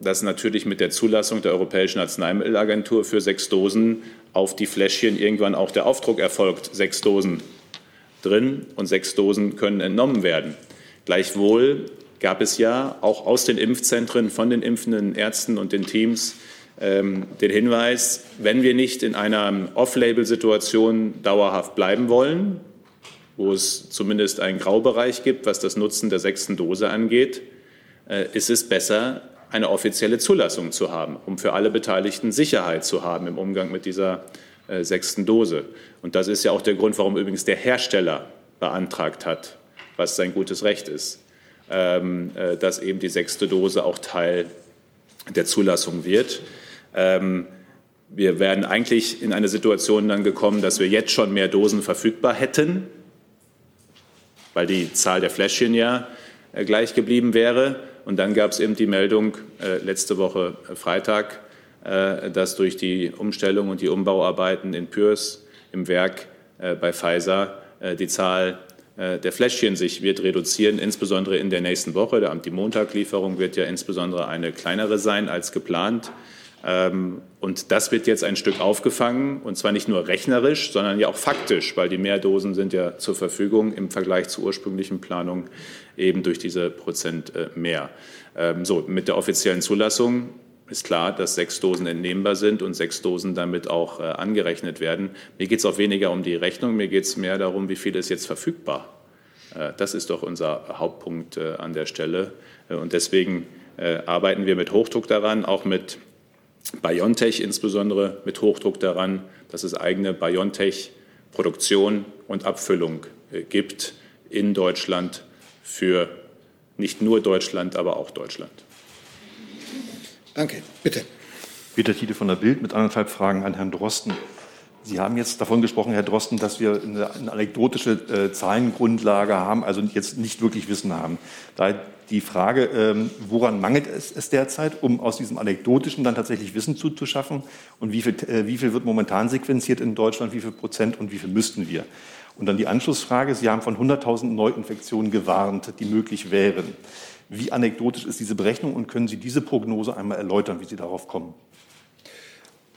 dass natürlich mit der Zulassung der Europäischen Arzneimittelagentur für sechs Dosen auf die Fläschchen irgendwann auch der Aufdruck erfolgt, sechs Dosen drin und sechs Dosen können entnommen werden. Gleichwohl gab es ja auch aus den Impfzentren von den impfenden Ärzten und den Teams ähm, den Hinweis, wenn wir nicht in einer Off-Label-Situation dauerhaft bleiben wollen, wo es zumindest einen Graubereich gibt, was das Nutzen der sechsten Dose angeht, äh, ist es besser, eine offizielle Zulassung zu haben, um für alle Beteiligten Sicherheit zu haben im Umgang mit dieser äh, sechsten Dose. Und das ist ja auch der Grund, warum übrigens der Hersteller beantragt hat, was sein gutes Recht ist, ähm, äh, dass eben die sechste Dose auch Teil der Zulassung wird. Ähm, wir wären eigentlich in eine Situation dann gekommen, dass wir jetzt schon mehr Dosen verfügbar hätten, weil die Zahl der Fläschchen ja äh, gleich geblieben wäre. Und dann gab es eben die Meldung äh, letzte Woche äh, Freitag, äh, dass durch die Umstellung und die Umbauarbeiten in Pürs im Werk äh, bei Pfizer äh, die Zahl der Fläschchen sich wird reduzieren, insbesondere in der nächsten Woche. Die Montaglieferung wird ja insbesondere eine kleinere sein als geplant. Ähm, und das wird jetzt ein Stück aufgefangen, und zwar nicht nur rechnerisch, sondern ja auch faktisch, weil die Mehrdosen sind ja zur Verfügung im Vergleich zur ursprünglichen Planung eben durch diese Prozent äh, mehr. Ähm, so, mit der offiziellen Zulassung ist klar, dass sechs Dosen entnehmbar sind und sechs Dosen damit auch äh, angerechnet werden. Mir geht es auch weniger um die Rechnung, mir geht es mehr darum, wie viel ist jetzt verfügbar. Äh, das ist doch unser Hauptpunkt an der Stelle. Und deswegen arbeiten wir mit Hochdruck daran, auch mit BioNTech insbesondere mit Hochdruck daran, dass es eigene BioNTech-Produktion und Abfüllung äh, gibt in Deutschland für nicht nur Deutschland, aber auch Deutschland. Danke. Bitte. Peter Tiede von der Bild mit anderthalb Fragen an Herrn Drosten. Sie haben jetzt davon gesprochen, Herr Drosten, dass wir eine, eine anekdotische äh, Zahlengrundlage haben, also jetzt nicht wirklich Wissen haben. Da die Frage, ähm, woran mangelt es, es, derzeit, um aus diesem anekdotischen dann tatsächlich Wissen zu, zu schaffen? Und wie viel, äh, wie viel wird momentan sequenziert in Deutschland, wie viel Prozent und wie viel müssten wir? Und dann die Anschlussfrage, Sie haben von 100.000 Neuinfektionen gewarnt, die möglich wären. Wie anekdotisch ist diese Berechnung und können Sie diese Prognose einmal erläutern, wie Sie darauf kommen?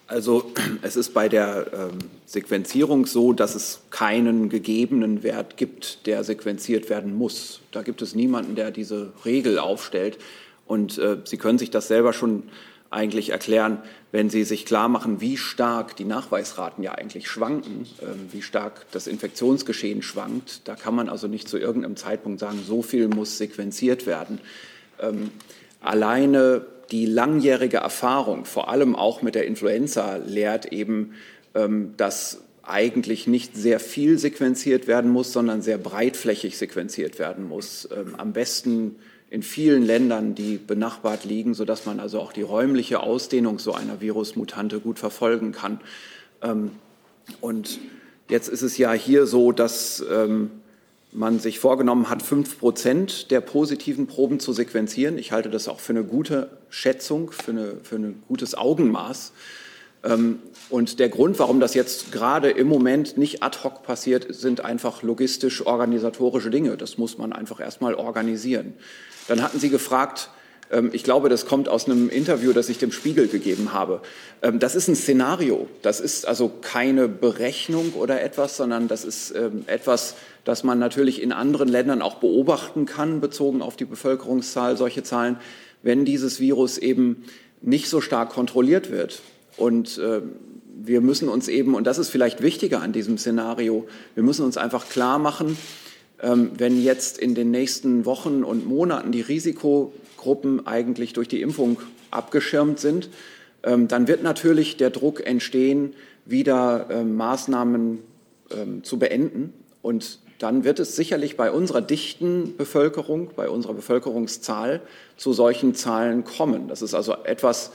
Also es ist bei der ähm, Sequenzierung so, dass es keinen gegebenen Wert gibt, der sequenziert werden muss. Da gibt es niemanden, der diese Regel aufstellt. Und äh, Sie können sich das selber schon eigentlich erklären, wenn Sie sich klar machen, wie stark die Nachweisraten ja eigentlich schwanken, äh, wie stark das Infektionsgeschehen schwankt. Da kann man also nicht zu irgendeinem Zeitpunkt sagen, so viel muss sequenziert werden. Ähm, alleine die langjährige Erfahrung, vor allem auch mit der Influenza, lehrt eben, ähm, dass eigentlich nicht sehr viel sequenziert werden muss, sondern sehr breitflächig sequenziert werden muss. Ähm, am besten in vielen Ländern, die benachbart liegen, sodass man also auch die räumliche Ausdehnung so einer Virusmutante gut verfolgen kann. Ähm, und jetzt ist es ja hier so, dass man sich vorgenommen hat, fünf Prozent der positiven Proben zu sequenzieren. Ich halte das auch für eine gute Schätzung, für, eine, für ein gutes Augenmaß. Ähm, und der Grund, warum das jetzt gerade im Moment nicht ad hoc passiert, sind einfach logistisch-organisatorische Dinge. Das muss man einfach erstmal organisieren. Dann hatten Sie gefragt, ähm, ich glaube, das kommt aus einem Interview, das ich dem Spiegel gegeben habe. Ähm, das ist ein Szenario. Das ist also keine Berechnung oder etwas, sondern das ist etwas, das man natürlich in anderen Ländern auch beobachten kann, bezogen auf die Bevölkerungszahl, solche Zahlen, wenn dieses Virus eben nicht so stark kontrolliert wird. Und wir müssen uns eben, und das ist vielleicht wichtiger an diesem Szenario, wir müssen uns einfach klar machen, wenn jetzt in den nächsten Wochen und Monaten die Risiko Gruppen eigentlich durch die Impfung abgeschirmt sind, ähm, dann wird natürlich der Druck entstehen, wieder ähm, Maßnahmen ähm, zu beenden. Und dann wird es sicherlich bei unserer dichten Bevölkerung, bei unserer Bevölkerungszahl zu solchen Zahlen kommen. Das ist also etwas,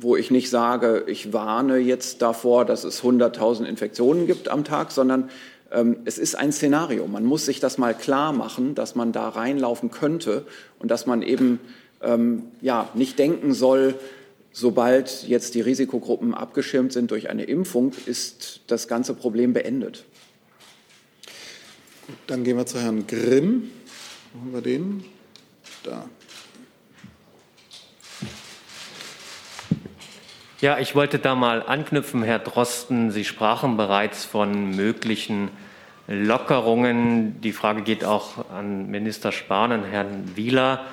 wo ich nicht sage, ich warne jetzt davor, dass es 100.000 Infektionen gibt am Tag, sondern ähm, es ist ein Szenario. Man muss sich das mal klar machen, dass man da reinlaufen könnte und dass man eben ähm, ja, nicht denken soll, sobald jetzt die Risikogruppen abgeschirmt sind durch eine Impfung, ist das ganze Problem beendet. Dann gehen wir zu Herrn Grimm. Machen wir den? Da. Ja, ich wollte da mal anknüpfen, Herr Drosten. Sie sprachen bereits von möglichen Lockerungen. Die Frage geht auch an Minister Spahn und Herrn Wieler.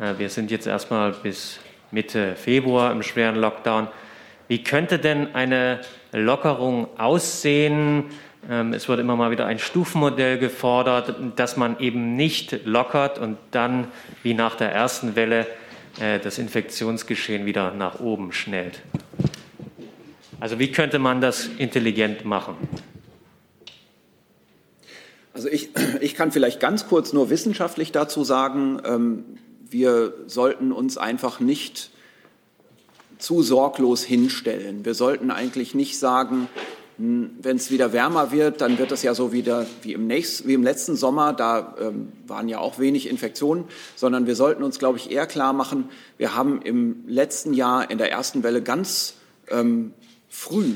Äh, wir sind jetzt erstmal bis Mitte Februar im schweren Lockdown. Wie könnte denn eine Lockerung aussehen? Ähm, es wird immer mal wieder ein Stufenmodell gefordert, dass man eben nicht lockert und dann, wie nach der ersten Welle, äh, das Infektionsgeschehen wieder nach oben schnellt. Also wie könnte man das intelligent machen? Also ich, ich kann vielleicht ganz kurz nur wissenschaftlich dazu sagen, ähm, wir sollten uns einfach nicht zu sorglos hinstellen. Wir sollten eigentlich nicht sagen, wenn es wieder wärmer wird, dann wird es ja so wieder wie im, nächsten, wie im letzten Sommer, da ähm, waren ja auch wenig Infektionen, sondern wir sollten uns, glaube ich, eher klar machen, wir haben im letzten Jahr in der ersten Welle ganz ähm, früh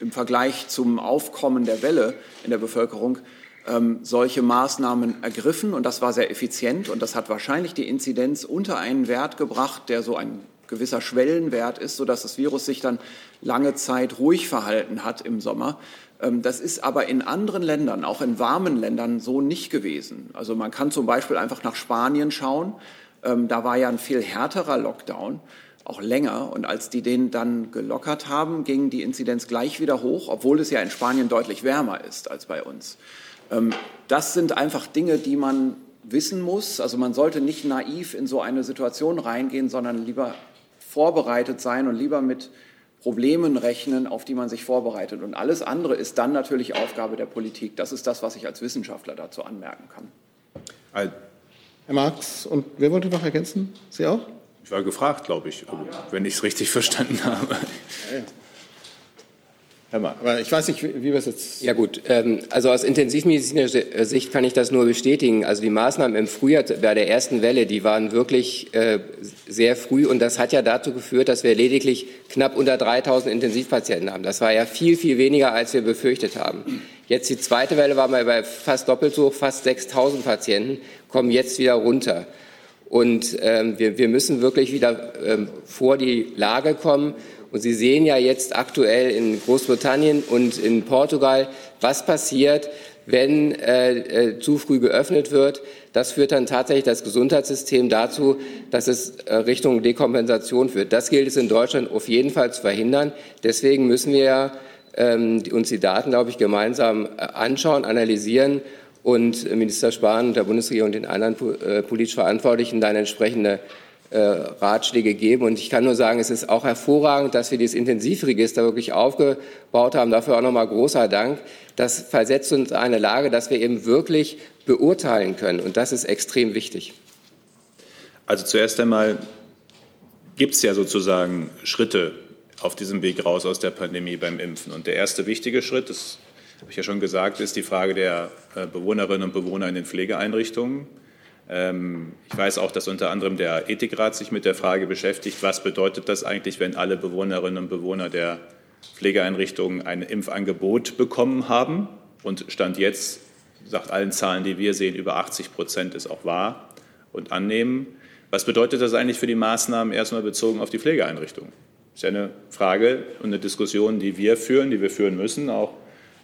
im Vergleich zum Aufkommen der Welle in der Bevölkerung ähm, solche Maßnahmen ergriffen. Und das war sehr effizient. Und das hat wahrscheinlich die Inzidenz unter einen Wert gebracht, der so ein gewisser Schwellenwert ist, sodass das Virus sich dann lange Zeit ruhig verhalten hat im Sommer. Ähm, das ist aber in anderen Ländern, auch in warmen Ländern, so nicht gewesen. Also man kann zum Beispiel einfach nach Spanien schauen. Ähm, da war ja ein viel härterer Lockdown, auch länger. Und als die den dann gelockert haben, ging die Inzidenz gleich wieder hoch, obwohl es ja in Spanien deutlich wärmer ist als bei uns. Ähm, das sind einfach Dinge, die man wissen muss. Also man sollte nicht naiv in so eine Situation reingehen, sondern lieber vorbereitet sein und lieber mit Problemen rechnen, auf die man sich vorbereitet. Und alles andere ist dann natürlich Aufgabe der Politik. Das ist das, was ich als Wissenschaftler dazu anmerken kann. Herr Marx, und wer wollte noch ergänzen? Sie auch? Ich war gefragt, glaube ich, wenn ich es richtig verstanden habe. Ja, ja. Herr Mann. Aber ich weiß nicht, wie, wir es jetzt. Ja gut, ähm, also aus intensivmedizinischer Sicht kann ich das nur bestätigen. Also die Maßnahmen im Frühjahr bei der ersten Welle, die waren wirklich äh, sehr früh und das hat ja dazu geführt, dass wir lediglich knapp unter 3000 Intensivpatienten haben. Das war ja viel, viel weniger, als wir befürchtet haben. Jetzt die zweite Welle waren wir bei fast doppelt so hoch, fast 6000 Patienten, kommen jetzt wieder runter. Und ähm, wir, wir müssen wirklich wieder ähm, vor die Lage kommen Und Sie sehen ja jetzt aktuell in Großbritannien und in Portugal, was passiert, wenn äh, äh, zu früh geöffnet wird. Das führt dann tatsächlich das Gesundheitssystem dazu, dass es äh, Richtung Dekompensation führt. Das gilt es in Deutschland auf jeden Fall zu verhindern. Deswegen müssen wir ähm, uns die Daten, glaube ich, gemeinsam äh, anschauen, analysieren und Minister Spahn und der Bundesregierung und den anderen äh, politisch Verantwortlichen dann entsprechende Ratschläge geben. Und ich kann nur sagen, es ist auch hervorragend, dass wir dieses Intensivregister wirklich aufgebaut haben. Dafür auch nochmal großer Dank. Das versetzt uns in eine Lage, dass wir eben wirklich beurteilen können. Und das ist extrem wichtig. Also zuerst einmal gibt es ja sozusagen Schritte auf diesem Weg raus aus der Pandemie beim Impfen. Und der erste wichtige Schritt, das habe ich ja schon gesagt, ist die Frage der äh, Bewohnerinnen und Bewohner in den Pflegeeinrichtungen. Ähm, ich weiß auch, dass unter anderem der Ethikrat sich mit der Frage beschäftigt, was bedeutet das eigentlich, wenn alle Bewohnerinnen und Bewohner der Pflegeeinrichtungen ein Impfangebot bekommen haben. Und Stand jetzt, sagt allen Zahlen, die wir sehen, über 80 Prozent ist auch wahr und annehmen. Was bedeutet das eigentlich für die Maßnahmen erstmal bezogen auf die Pflegeeinrichtungen? Das ist ja eine Frage und eine Diskussion, die wir führen, die wir führen müssen, auch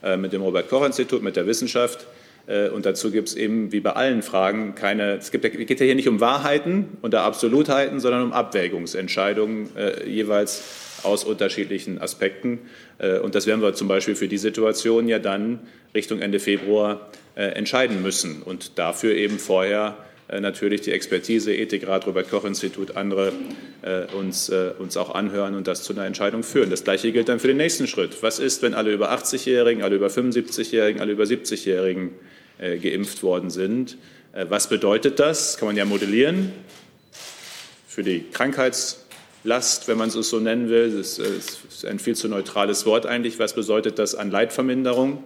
äh, mit dem Robert-Koch-Institut, mit der Wissenschaft. Äh, und dazu gibt es eben wie bei allen Fragen keine, es gibt, geht ja hier nicht um Wahrheiten oder Absolutheiten, sondern um Abwägungsentscheidungen äh, jeweils aus unterschiedlichen Aspekten. Äh, und das werden wir zum Beispiel für die Situation ja dann Richtung Ende Februar äh, entscheiden müssen und dafür eben vorher natürlich die Expertise, Ethikrat, Robert-Koch-Institut, andere äh, uns, äh, uns auch anhören und das zu einer Entscheidung führen. Das Gleiche gilt dann für den nächsten Schritt. Was ist, wenn alle über 80-Jährigen, alle über 75-Jährigen, alle über 70-Jährigen äh, geimpft worden sind? Äh, was bedeutet das? Kann man ja modellieren. Für die Krankheitslast, wenn man es so nennen will, das ist ein viel zu neutrales Wort eigentlich. Was bedeutet das an Leitverminderung,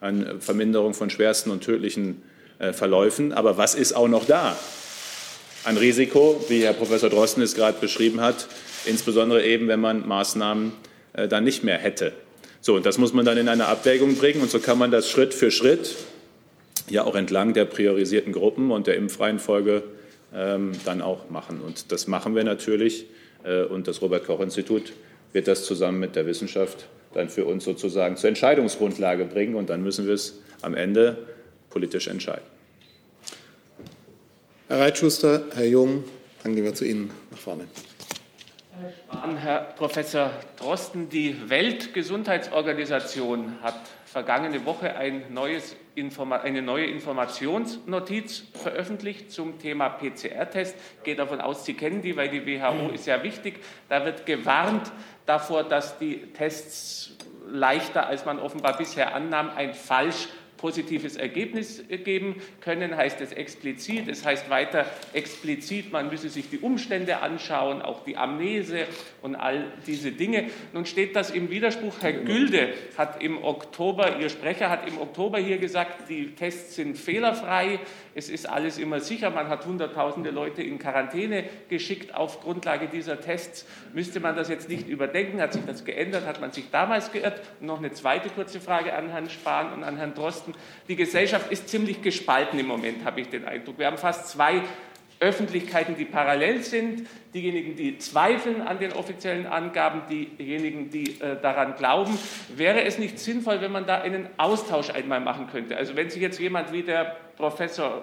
an Verminderung von schwersten und tödlichen äh, verläufen. Aber was ist auch noch da an Risiko, wie Herr Professor Drosten es gerade beschrieben hat, insbesondere eben, wenn man Maßnahmen äh, dann nicht mehr hätte. So, und das muss man dann in eine Abwägung bringen und so kann man das Schritt für Schritt ja auch entlang der priorisierten Gruppen und der Impfreihenfolge ähm, dann auch machen. Und das machen wir natürlich äh, und das Robert-Koch-Institut wird das zusammen mit der Wissenschaft dann für uns sozusagen zur Entscheidungsgrundlage bringen und dann müssen wir es am Ende politisch entscheiden. Herr Reitschuster, Herr Jung, dann gehen wir zu Ihnen nach vorne. Herr Professor Drosten, die Weltgesundheitsorganisation hat vergangene Woche ein eine neue Informationsnotiz veröffentlicht zum Thema PCR-Test. Gehe davon aus, Sie kennen die, weil die WHO ist ja wichtig. Da wird gewarnt davor, dass die Tests leichter, als man offenbar bisher annahm, ein falsch positives Ergebnis geben können, heißt es explizit. Es heißt weiter explizit, man müsse sich die Umstände anschauen, auch die Amnese und all diese Dinge. Nun steht das im Widerspruch. Herr Gülde hat im Oktober, Ihr Sprecher hat im Oktober hier gesagt, die Tests sind fehlerfrei, es ist alles immer sicher, man hat hunderttausende Leute in Quarantäne geschickt auf Grundlage dieser Tests. Müsste man das jetzt nicht überdenken? Hat sich das geändert? Hat man sich damals geirrt? Und noch eine zweite kurze Frage an Herrn Spahn und an Herrn Drosten. Die Gesellschaft ist ziemlich gespalten im Moment, habe ich den Eindruck. Wir haben fast zwei Öffentlichkeiten, die parallel sind, diejenigen, die zweifeln an den offiziellen Angaben, diejenigen, die äh, daran glauben. Wäre es nicht sinnvoll, wenn man da einen Austausch einmal machen könnte? Also wenn sich jetzt jemand wie der Professor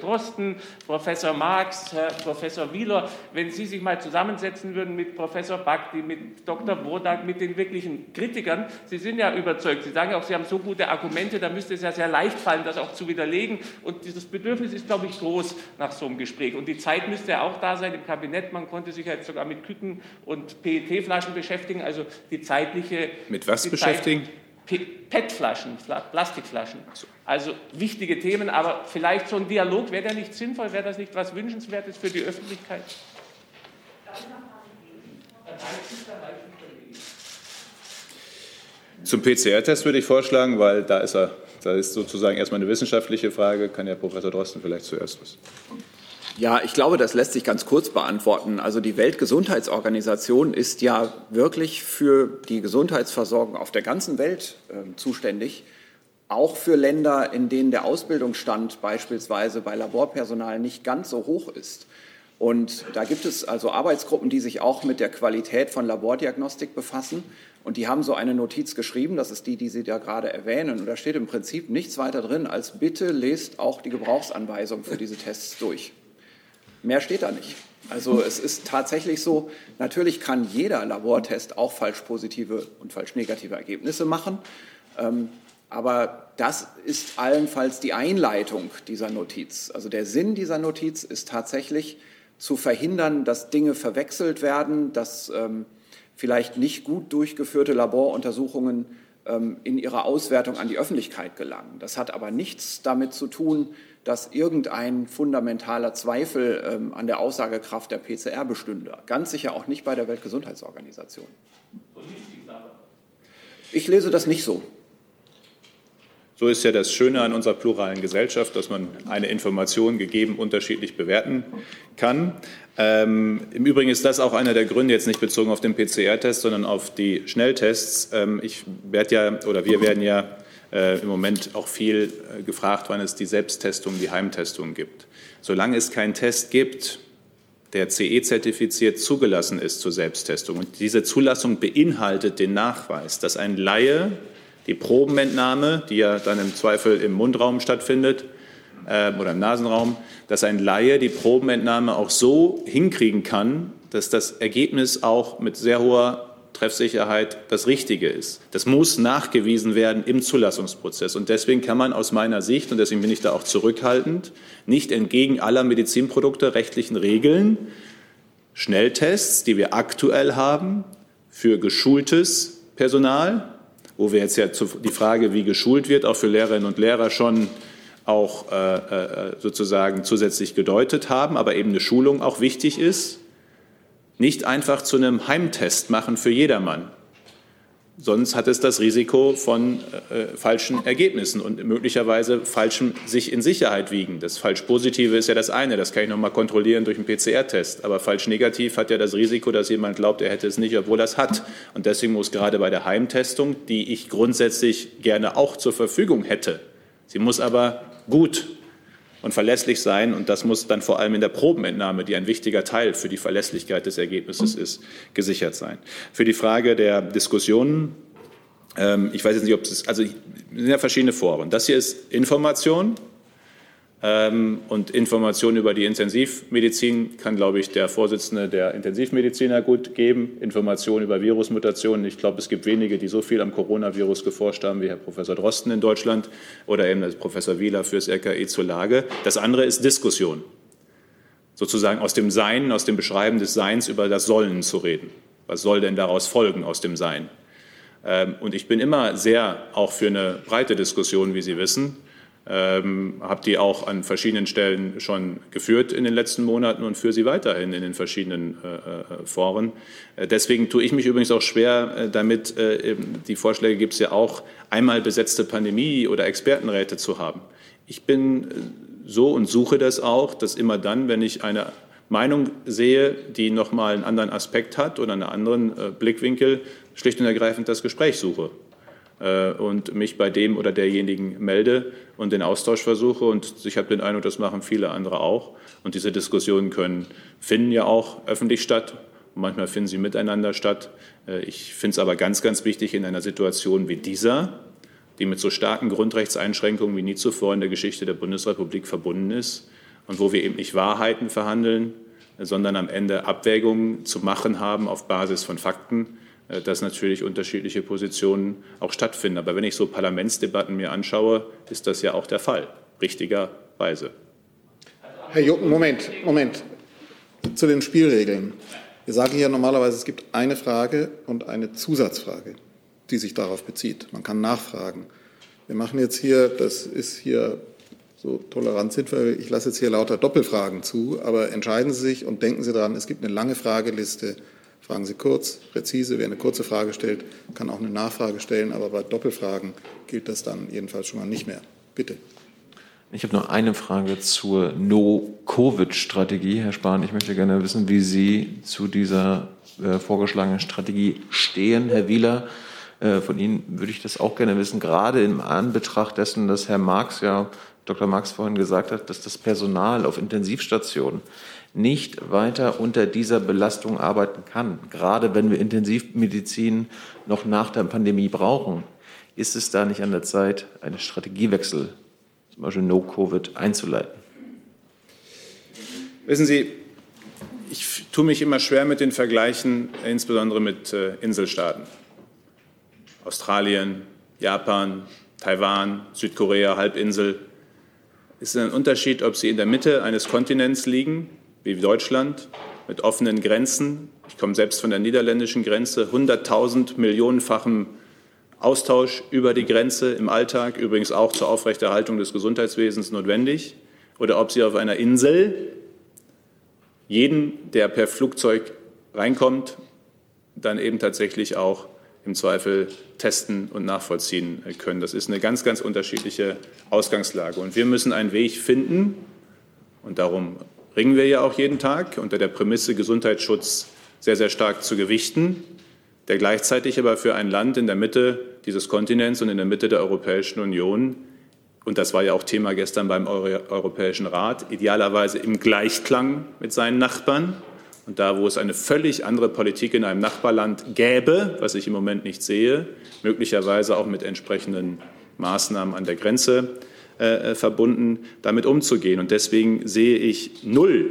Drosten, Professor Marx, Herr Professor Wieler, wenn Sie sich mal zusammensetzen würden mit Professor Bakti, mit Dr. Bodak, mit den wirklichen Kritikern. Sie sind ja überzeugt. Sie sagen auch, Sie haben so gute Argumente, da müsste es ja sehr leicht fallen, das auch zu widerlegen. Und dieses Bedürfnis ist, glaube ich, groß nach so einem Gespräch. Und die Zeit müsste ja auch da sein im Kabinett. Man konnte sich jetzt sogar mit Küken und PET-Flaschen beschäftigen. Also die zeitliche. Mit was beschäftigen? Zeit, PET-Flaschen, Plastikflaschen. Also wichtige Themen, aber vielleicht so ein Dialog, wäre der nicht sinnvoll, wäre das nicht was Wünschenswertes für die Öffentlichkeit? Zum PCR-Test würde ich vorschlagen, weil da ist er, da ist sozusagen erstmal eine wissenschaftliche Frage, kann ja Professor Drosten vielleicht zuerst was. Ja, ich glaube, das lässt sich ganz kurz beantworten. Also die Weltgesundheitsorganisation ist ja wirklich für die Gesundheitsversorgung auf der ganzen Welt äh, zuständig, auch für Länder, in denen der Ausbildungsstand beispielsweise bei Laborpersonal nicht ganz so hoch ist. Und da gibt es also Arbeitsgruppen, die sich auch mit der Qualität von Labordiagnostik befassen. Und die haben so eine Notiz geschrieben, das ist die, die Sie da gerade erwähnen. Und da steht im Prinzip nichts weiter drin, als bitte lest auch die Gebrauchsanweisung für diese Tests durch. Mehr steht da nicht. Also es ist tatsächlich so, natürlich kann jeder Labortest auch falsch positive und falsch negative Ergebnisse machen. Ähm, aber das ist allenfalls die Einleitung dieser Notiz. Also der Sinn dieser Notiz ist tatsächlich zu verhindern, dass Dinge verwechselt werden, dass ähm, vielleicht nicht gut durchgeführte Laboruntersuchungen ähm, in ihrer Auswertung an die Öffentlichkeit gelangen. Das hat aber nichts damit zu tun, dass irgendein fundamentaler Zweifel ähm, an der Aussagekraft der PCR bestünde. Ganz sicher auch nicht bei der Weltgesundheitsorganisation. Ich lese das nicht so. So ist ja das Schöne an unserer pluralen Gesellschaft, dass man eine Information gegeben unterschiedlich bewerten kann. Ähm, Im Übrigen ist das auch einer der Gründe, jetzt nicht bezogen auf den PCR-Test, sondern auf die Schnelltests. Ähm, ich werde ja, oder wir werden ja im Moment auch viel äh, gefragt, wann es die Selbsttestung, die Heimtestung gibt. Solange es keinen Test gibt, der CE-zertifiziert zugelassen ist zur Selbsttestung und diese Zulassung beinhaltet den Nachweis, dass ein Laie die Probenentnahme, die ja dann im Zweifel im Mundraum stattfindet äh, oder im Nasenraum, dass ein Laie die Probenentnahme auch so hinkriegen kann, dass das Ergebnis auch mit sehr hoher Treffsicherheit das Richtige ist. Das muss nachgewiesen werden im Zulassungsprozess. Und deswegen kann man aus meiner Sicht, und deswegen bin ich da auch zurückhaltend, nicht entgegen aller Medizinprodukte rechtlichen Regeln Schnelltests, die wir aktuell haben, für geschultes Personal, wo wir jetzt ja die Frage, wie geschult wird, auch für Lehrerinnen und Lehrer schon auch äh, äh, sozusagen zusätzlich gedeutet haben, aber eben eine Schulung auch wichtig ist, nicht einfach zu einem Heimtest machen für jedermann. Sonst hat es das Risiko von äh, falschen Ergebnissen und möglicherweise falschem sich in Sicherheit wiegen. Das falsch Positive ist ja das eine, das kann ich nochmal kontrollieren durch einen PCR-Test. Aber falsch negativ hat ja das Risiko, dass jemand glaubt, er hätte es nicht, obwohl er es hat. Und deswegen muss gerade bei der Heimtestung, die ich grundsätzlich gerne auch zur Verfügung hätte, sie muss aber gut und verlässlich sein. Und das muss dann vor allem in der Probenentnahme, die ein wichtiger Teil für die Verlässlichkeit des Ergebnisses ist, gesichert sein. Für die Frage der Diskussionen, ähm, ich weiß jetzt nicht, ob es, also es sind ja verschiedene Foren. Das hier ist Information. Ähm, und Informationen über die Intensivmedizin kann, glaube ich, der Vorsitzende der Intensivmediziner gut geben. Informationen über Virusmutationen. Ich glaube, es gibt wenige, die so viel am Coronavirus geforscht haben wie Herr Professor Drosten in Deutschland oder eben Professor Wieler fürs RKI zur Lage. Das andere ist Diskussion. Sozusagen aus dem Sein, aus dem Beschreiben des Seins über das Sollen zu reden. Was soll denn daraus folgen aus dem Sein? Ähm, und ich bin immer sehr auch für eine breite Diskussion, wie Sie wissen ähm, habe die auch an verschiedenen Stellen schon geführt in den letzten Monaten und führe sie weiterhin in den verschiedenen äh, äh Foren. Äh, deswegen tue ich mich übrigens auch schwer äh, damit, äh, die Vorschläge gibt es ja auch, einmal besetzte Pandemie- oder Expertenräte zu haben. Ich bin äh, so und suche das auch, dass immer dann, wenn ich eine Meinung sehe, die nochmal einen anderen Aspekt hat oder einen anderen Blickwinkel, schlicht und ergreifend das Gespräch suche. Äh, und mich bei dem oder derjenigen melde und den Austausch versuche. Und ich habe den Eindruck, das machen viele andere auch. Und diese Diskussionen können, finden ja auch öffentlich statt. Und manchmal finden sie miteinander statt. Äh, ich finde es aber ganz, ganz wichtig in einer Situation wie dieser, die mit so starken Grundrechtseinschränkungen wie nie zuvor in der Geschichte der Bundesrepublik verbunden ist und wo wir eben nicht Wahrheiten verhandeln, sondern am Ende Abwägungen zu machen haben auf Basis von Fakten, dass natürlich unterschiedliche Positionen auch stattfinden. Aber wenn ich so Parlamentsdebatten mir anschaue, ist das ja auch der Fall, richtigerweise. Herr Jucken, Moment, Moment. Zu den Spielregeln. Wir sagen hier normalerweise, es gibt eine Frage und eine Zusatzfrage, die sich darauf bezieht. Man kann nachfragen. Wir machen jetzt hier, das ist hier so tolerant sind wir, ich lasse jetzt hier lauter Doppelfragen zu, aber entscheiden Sie sich und denken Sie daran, es gibt eine lange Frageliste Fragen Sie kurz, präzise. Wer eine kurze Frage stellt, kann auch eine Nachfrage stellen, aber bei Doppelfragen gilt das dann jedenfalls schon mal nicht mehr. Bitte. Ich habe noch eine Frage zur No-Covid-Strategie, Herr Spahn. Ich möchte gerne wissen, wie Sie zu dieser äh, vorgeschlagenen Strategie stehen. Herr Wieler, äh, von Ihnen würde ich das auch gerne wissen, gerade im Anbetracht dessen, dass Herr Marx ja Dr. Marx vorhin gesagt hat, dass das Personal auf Intensivstationen nicht weiter unter dieser Belastung arbeiten kann. Gerade wenn wir Intensivmedizin noch nach der Pandemie brauchen, ist es da nicht an der Zeit, einen Strategiewechsel, zum Beispiel No-Covid, einzuleiten? Wissen Sie, ich tue mich immer schwer mit den Vergleichen, insbesondere mit äh, Inselstaaten. Australien, Japan, Taiwan, Südkorea, Halbinsel. Es ist ein Unterschied, ob sie in der Mitte eines Kontinents liegen, wie Deutschland, mit offenen Grenzen. Ich komme selbst von der niederländischen Grenze, 100.000 Millionenfachen Austausch über die Grenze im Alltag, übrigens auch zur Aufrechterhaltung des Gesundheitswesens notwendig. Oder ob Sie auf einer Insel jeden, der per Flugzeug reinkommt, dann eben tatsächlich auch im Zweifel testen und nachvollziehen können. Das ist eine ganz, ganz unterschiedliche Ausgangslage. Und wir müssen einen Weg finden, und darum ringen wir ja auch jeden Tag, unter der Prämisse Gesundheitsschutz sehr, sehr stark zu gewichten, der gleichzeitig aber für ein Land in der Mitte dieses Kontinents und in der Mitte der Europäischen Union, und das war ja auch Thema gestern beim Europäischen Rat, idealerweise im Gleichklang mit seinen Nachbarn, und da, wo es eine völlig andere Politik in einem Nachbarland gäbe, was ich im Moment nicht sehe, möglicherweise auch mit entsprechenden Maßnahmen an der Grenze äh, verbunden, damit umzugehen. Und deswegen sehe ich null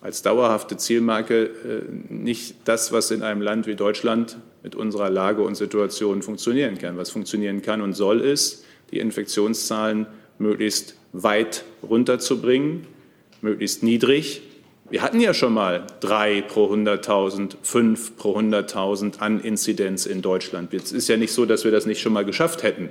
als dauerhafte Zielmarke äh, nicht das, was in einem Land wie Deutschland mit unserer Lage und Situation funktionieren kann. Was funktionieren kann und soll, ist, die Infektionszahlen möglichst weit runterzubringen, möglichst niedrig wir hatten ja schon mal drei pro 100.000, fünf pro 100.000 an Inzidenz in Deutschland. Es ist ja nicht so, dass wir das nicht schon mal geschafft hätten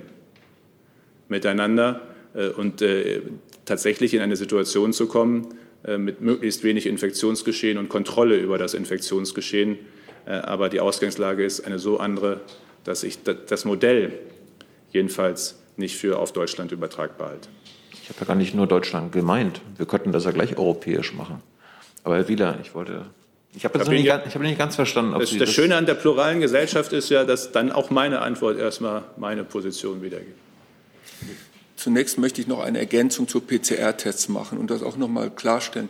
miteinander äh, und äh, tatsächlich in eine Situation zu kommen äh, mit möglichst wenig Infektionsgeschehen und Kontrolle über das Infektionsgeschehen. Aber die Ausgangslage ist eine so andere, dass ich das Modell jedenfalls nicht für auf Deutschland übertragbar halte. Ich habe ja gar nicht nur Deutschland gemeint. Wir könnten das ja gleich europäisch machen. Aber Herr Wieler, ich wollte. Ich habe das, nicht, hab nicht ganz verstanden. das, das, das Schöne an der pluralen Gesellschaft ist ja, dass dann auch meine Antwort erstmal meine Position wiedergibt. Zunächst möchte ich noch eine Ergänzung zu PCR-Tests machen und das auch noch mal klarstellen.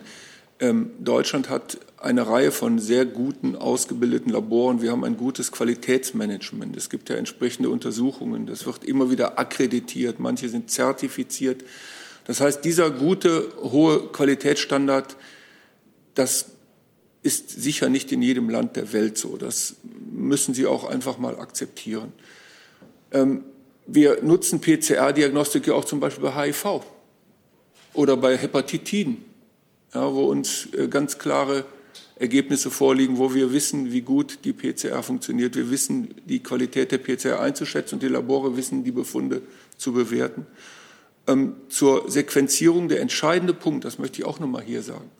Ähm, Deutschland hat eine Reihe von sehr guten, ausgebildeten Laboren. Wir haben ein gutes Qualitätsmanagement. Es gibt ja entsprechende Untersuchungen. Das wird immer wieder akkreditiert. Manche sind zertifiziert. Das heißt, dieser gute, hohe Qualitätsstandard das ist sicher nicht in jedem Land der Welt so. Das müssen Sie auch einfach mal akzeptieren. Ähm, wir nutzen PCR-Diagnostik ja auch zum Beispiel bei HIV oder bei Hepatitiden, ja, wo uns äh, ganz klare Ergebnisse vorliegen, wo wir wissen, wie gut die PCR funktioniert. Wir wissen, die Qualität der PCR einzuschätzen und die Labore wissen, die Befunde zu bewerten. Ähm, zur Sequenzierung der entscheidende Punkt, das möchte ich auch noch mal hier sagen.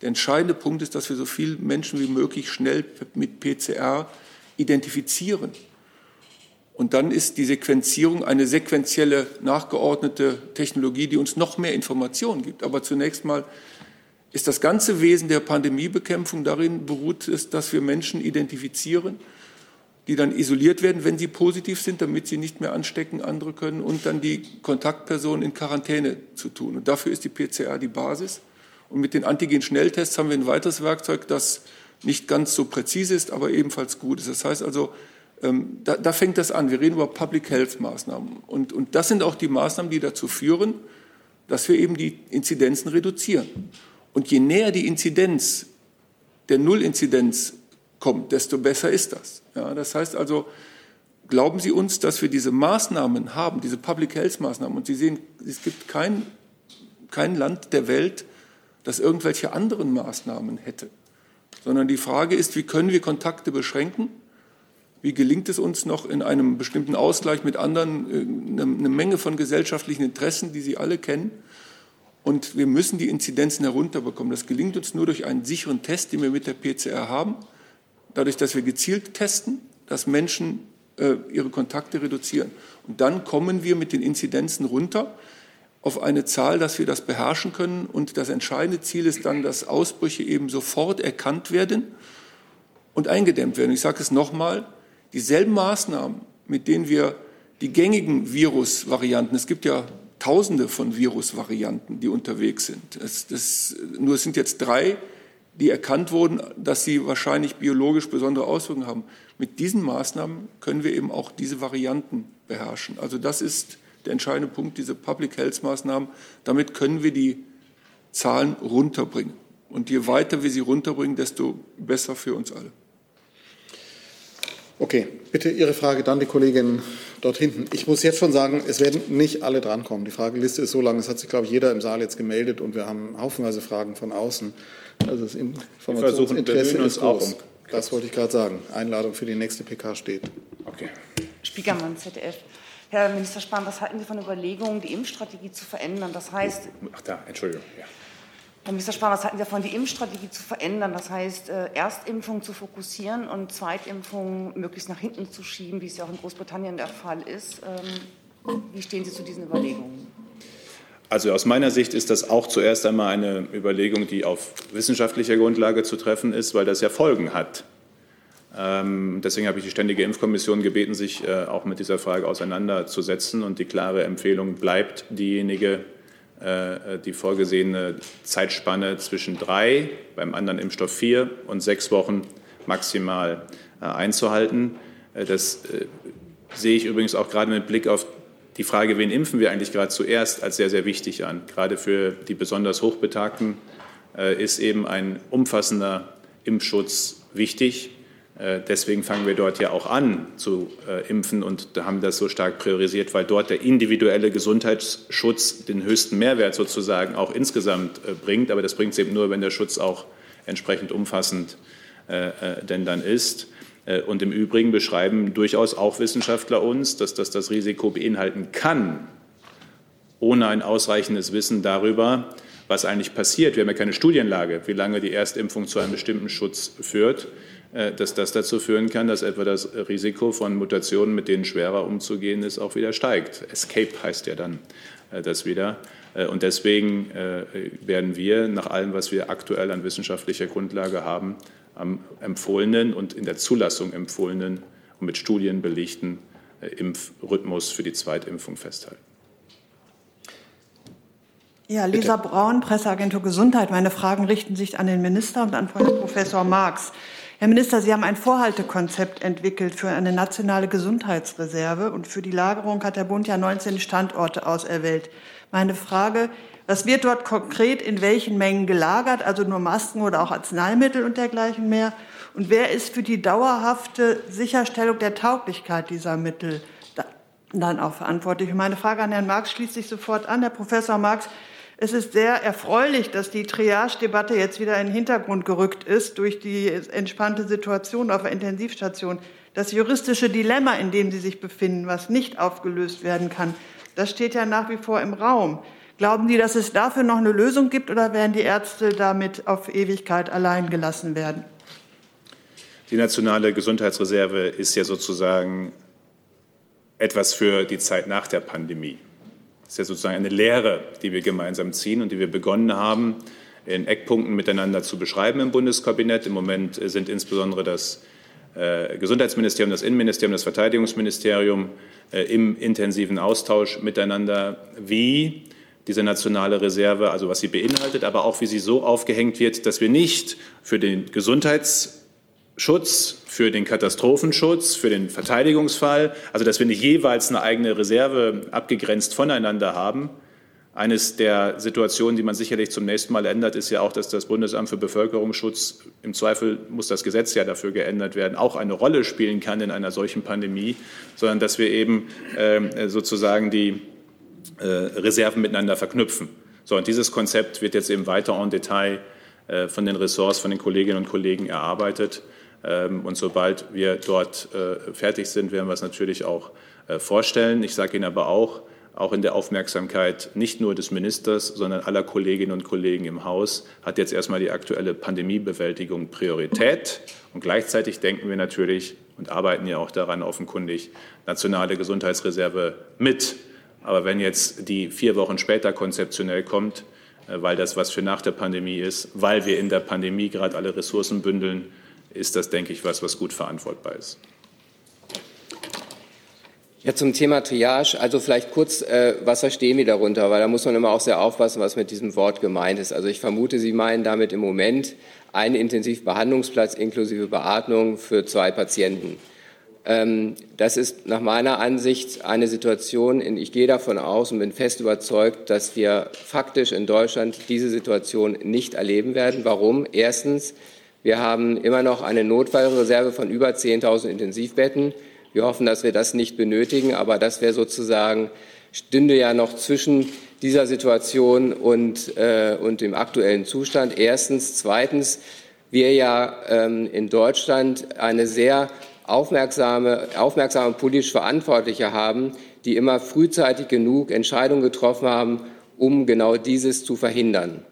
Der entscheidende Punkt ist, dass wir so viele Menschen wie möglich schnell mit PCR identifizieren. Und dann ist die Sequenzierung eine sequentielle, nachgeordnete Technologie, die uns noch mehr Informationen gibt. Aber zunächst mal ist das ganze Wesen der Pandemiebekämpfung darin beruht es, dass wir Menschen identifizieren, die dann isoliert werden, wenn sie positiv sind, damit sie nicht mehr anstecken, andere können, und dann die Kontaktpersonen in Quarantäne zu tun. Und dafür ist die PCR die Basis. Und mit den Antigen-Schnelltests haben wir ein weiteres Werkzeug, das nicht ganz so präzise ist, aber ebenfalls gut ist. Das heißt also, ähm, da, da, fängt das an. Wir reden über Public Health Maßnahmen. Und, und das sind auch die Maßnahmen, die dazu führen, dass wir eben die Inzidenzen reduzieren. Und je näher die Inzidenz der Nullinzidenz kommt, desto besser ist das. Ja, das heißt also, glauben Sie uns, dass wir diese Maßnahmen haben, diese Public Health Maßnahmen, und Sie sehen, es gibt kein, kein Land der Welt, das irgendwelche anderen Maßnahmen hätte, sondern die Frage ist, wie können wir Kontakte beschränken? Wie gelingt es uns noch in einem bestimmten Ausgleich mit anderen äh, eine Menge von gesellschaftlichen Interessen, die Sie alle kennen? Und wir müssen die Inzidenzen herunterbekommen. Das gelingt uns nur durch einen sicheren Test, den wir mit der PCR haben, dadurch, dass wir gezielt testen, dass Menschen äh, ihre Kontakte reduzieren. Und dann kommen wir mit den Inzidenzen runter auf eine Zahl, dass wir das beherrschen können. Und das entscheidende Ziel ist dann, dass Ausbrüche eben sofort erkannt werden und eingedämmt werden. Ich sage es nochmal, dieselben Maßnahmen, mit denen wir die gängigen Virusvarianten, es gibt ja Tausende von Virusvarianten, die unterwegs sind. Das, das, nur es sind jetzt drei, die erkannt wurden, dass sie wahrscheinlich biologisch besondere Auswirkungen haben. Mit diesen Maßnahmen können wir eben auch diese Varianten beherrschen. Also das ist der entscheidende Punkt, diese Public Health Maßnahmen. Damit können wir die Zahlen runterbringen. Und je weiter wir sie runterbringen, desto besser für uns alle. Okay, bitte Ihre Frage, dann die Kollegin dort hinten. Ich muss jetzt schon sagen, es werden nicht alle drankommen. Die Frageliste ist so lang, es hat sich, glaube ich, jeder im Saal jetzt gemeldet und wir haben haufenweise Fragen von außen. Also das Informationsinteresse ist groß. Um das wollte ich gerade sagen. Einladung für die nächste PK steht. Okay. Spiekermann, ZDF. Herr Minister Spahn, was halten Sie von Überlegungen, die Impfstrategie zu verändern? Das heißt. Ach da, Entschuldigung. Ja. Herr Minister Spahn, was halten Sie davon, die Impfstrategie zu verändern? Das heißt, äh, Erstimpfung zu fokussieren und Zweitimpfung möglichst nach hinten zu schieben, wie es ja auch in Großbritannien der Fall ist. Ähm, wie stehen Sie zu diesen Überlegungen? Also aus meiner Sicht ist das auch zuerst einmal eine Überlegung, die auf wissenschaftlicher Grundlage zu treffen ist, weil das ja Folgen hat. Ähm, deswegen habe ich die Ständige Impfkommission gebeten, sich äh, auch mit dieser Frage auseinanderzusetzen. Und die klare Empfehlung bleibt diejenige, die vorgesehene Zeitspanne zwischen drei, beim anderen Impfstoff vier und sechs Wochen maximal äh, einzuhalten. Das sehe ich übrigens auch gerade mit Blick auf die Frage, wen impfen wir eigentlich gerade zuerst, als sehr, sehr wichtig an. Gerade für die besonders Hochbetagten ist eben ein umfassender Impfschutz wichtig. Äh, deswegen fangen wir dort ja auch an zu äh, impfen und haben das so stark priorisiert, weil dort der individuelle Gesundheitsschutz den höchsten Mehrwert sozusagen auch insgesamt äh, bringt. Aber das bringt es eben nur, wenn der Schutz auch entsprechend umfassend denn dann ist. Und im Übrigen beschreiben durchaus auch Wissenschaftler uns, dass das das Risiko beinhalten kann, ohne ein ausreichendes Wissen darüber, was eigentlich passiert. Wir haben ja keine Studienlage, wie lange die Erstimpfung zu einem bestimmten Schutz führt. Äh, dass das dazu führen kann, dass etwa das Risiko von Mutationen, mit denen schwerer umzugehen ist, auch wieder steigt. Escape heißt ja dann äh, das wieder. Äh, und deswegen werden wir nach allem, was wir aktuell an wissenschaftlicher Grundlage haben, am empfohlenen und in der Zulassung empfohlenen und mit Studien belegten Impfrhythmus für die Zweitimpfung festhalten. Ja, Lisa Bitte. Braun, Presseagentur Gesundheit. Meine Fragen richten sich an den Minister und an Professor Marx. Herr Minister, Sie haben ein Vorhaltekonzept entwickelt für eine nationale Gesundheitsreserve und für die Lagerung hat der Bund ja 19 Standorte auserwählt. Meine Frage, was wird dort konkret in welchen Mengen gelagert, also nur Masken oder auch Arzneimittel und dergleichen mehr? Und wer ist für die dauerhafte Sicherstellung der Tauglichkeit dieser Mittel dann auch verantwortlich? Meine Frage an Herrn Marx schließt sich sofort an. Herr Professor Marx, es ist sehr erfreulich, dass die Triage-Debatte jetzt wieder in den Hintergrund gerückt ist durch die entspannte Situation auf der Intensivstation. Das juristische Dilemma, in dem Sie sich befinden, was nicht aufgelöst werden kann, das steht ja nach wie vor im Raum. Glauben Sie, dass es dafür noch eine Lösung gibt oder werden die Ärzte damit auf Ewigkeit allein gelassen werden? Die nationale Gesundheitsreserve ist ja sozusagen etwas für die Zeit nach der Pandemie. Das ist ja sozusagen eine Lehre, die wir gemeinsam ziehen und die wir begonnen haben, in Eckpunkten miteinander zu beschreiben im Bundeskabinett. Im Moment sind insbesondere das äh, Gesundheitsministerium, das Innenministerium, das Verteidigungsministerium äh, im intensiven Austausch miteinander, wie diese nationale Reserve, also was sie beinhaltet, aber auch wie sie so aufgehängt wird, dass wir nicht für den Gesundheits Schutz, für den Katastrophenschutz, für den Verteidigungsfall, also dass wir nicht jeweils eine eigene Reserve abgegrenzt voneinander haben. Eines der Situationen, die man sicherlich zum nächsten Mal ändert, ist ja auch, dass das Bundesamt für Bevölkerungsschutz, im Zweifel muss das Gesetz ja dafür geändert werden, auch eine Rolle spielen kann in einer solchen Pandemie, sondern dass wir eben äh, sozusagen die äh, Reserven miteinander verknüpfen. So, und dieses Konzept wird jetzt eben weiter en Detail äh, von den Ressorts, von den Kolleginnen und Kollegen erarbeitet. Ähm, und sobald wir dort äh, fertig sind, werden wir es natürlich auch äh, vorstellen. Ich sage Ihnen aber auch, auch in der Aufmerksamkeit nicht nur des Ministers, sondern aller Kolleginnen und Kollegen im Haus hat jetzt erstmal die aktuelle Pandemiebewältigung Priorität. Und gleichzeitig denken wir natürlich und arbeiten ja auch daran offenkundig, nationale Gesundheitsreserve mit. Aber wenn jetzt die vier Wochen später konzeptionell kommt, äh, weil das was für nach der Pandemie ist, weil wir in der Pandemie gerade alle Ressourcen bündeln, ist das, denke ich, was, was gut verantwortbar ist. Ja, zum Thema Triage, also vielleicht kurz, äh, was verstehen wir darunter? Weil da muss man immer auch sehr aufpassen, was mit diesem Wort gemeint ist. Also ich vermute, Sie meinen damit im Moment einen Intensivbehandlungsplatz inklusive Beatmung für zwei Patienten. Ähm, das ist nach meiner Ansicht eine Situation, in, ich gehe davon aus und bin fest überzeugt, dass wir faktisch in Deutschland diese Situation nicht erleben werden. Warum? Erstens, wir haben immer noch eine Notfallreserve von über 10.000 Intensivbetten. Wir hoffen, dass wir das nicht benötigen, aber das wäre sozusagen, stünde ja noch zwischen dieser Situation und, äh, und dem aktuellen Zustand. Erstens. Zweitens, wir ja ähm, in Deutschland eine sehr aufmerksame, aufmerksame politisch Verantwortliche haben, die immer frühzeitig genug Entscheidungen getroffen haben, um genau dieses zu verhindern.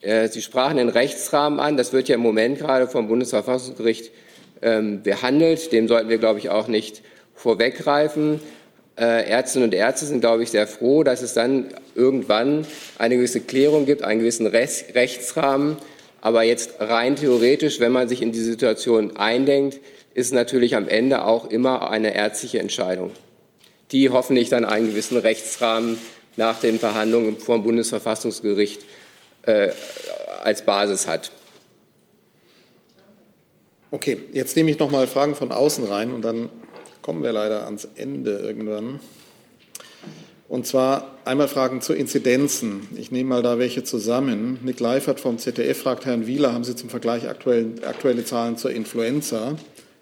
Äh, Sie sprachen den Rechtsrahmen an. Das wird ja im Moment gerade vom Bundesverfassungsgericht ähm, behandelt. Dem sollten wir, glaube ich, auch nicht vorweggreifen. Äh, Ärztinnen und Ärzte sind, glaube ich, sehr froh, dass es dann irgendwann eine gewisse Klärung gibt, einen gewissen Rechtsrahmen. Aber jetzt rein theoretisch, wenn man sich in die Situation eindenkt, ist natürlich am Ende auch immer eine ärztliche Entscheidung, die hoffentlich dann einen gewissen Rechtsrahmen nach den Verhandlungen vor dem Bundesverfassungsgericht äh, als Basis hat. Okay, jetzt nehme ich noch mal Fragen von außen rein und dann kommen wir leider ans Ende irgendwann. Und zwar einmal Fragen zu Inzidenzen. Ich nehme mal da welche zusammen. Nick Leifert vom ZDF fragt Herrn Wieler, haben Sie zum Vergleich aktuell, aktuelle Zahlen zur Influenza,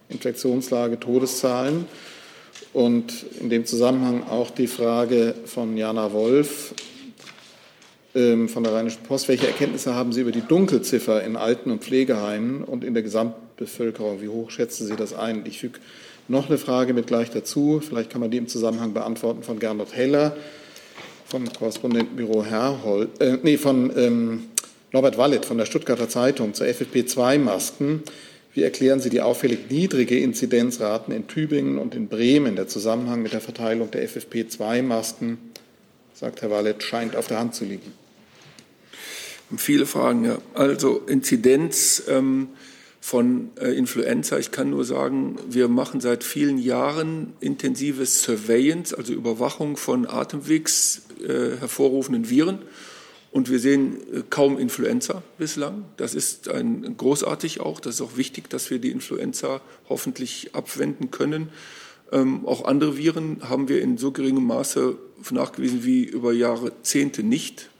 Infektionslage, Todeszahlen? Und in dem Zusammenhang auch die Frage von Jana Wolf von der Rheinischen Post. Welche Erkenntnisse haben Sie über die Dunkelziffer in Alten- und Pflegeheimen und in der Gesamtbevölkerung? Wie hoch schätzen Sie das ein? Ich füge noch eine Frage mit gleich dazu. Vielleicht kann man die im Zusammenhang beantworten von Gernot Heller vom Korrespondentenbüro Herrhold, äh, nee, von ähm, Norbert Wallet von der Stuttgarter Zeitung zur FFP2-Masken. Wie erklären Sie die auffällig niedrige Inzidenzraten in Tübingen und in Bremen? Der Zusammenhang mit der Verteilung der FFP2-Masken, sagt Herr Wallet, scheint auf der Hand zu liegen. Viele Fragen, ja. Also Inzidenz ähm, von äh, Influenza. Ich kann nur sagen, wir machen seit vielen Jahren intensive Surveillance, also Überwachung von Atemwegs äh, hervorrufenden Viren. Und wir sehen äh, kaum Influenza bislang. Das ist ein, großartig auch. Das ist auch wichtig, dass wir die Influenza hoffentlich abwenden können. Ähm, auch andere Viren haben wir in so geringem Maße nachgewiesen wie über Jahrzehnte nicht.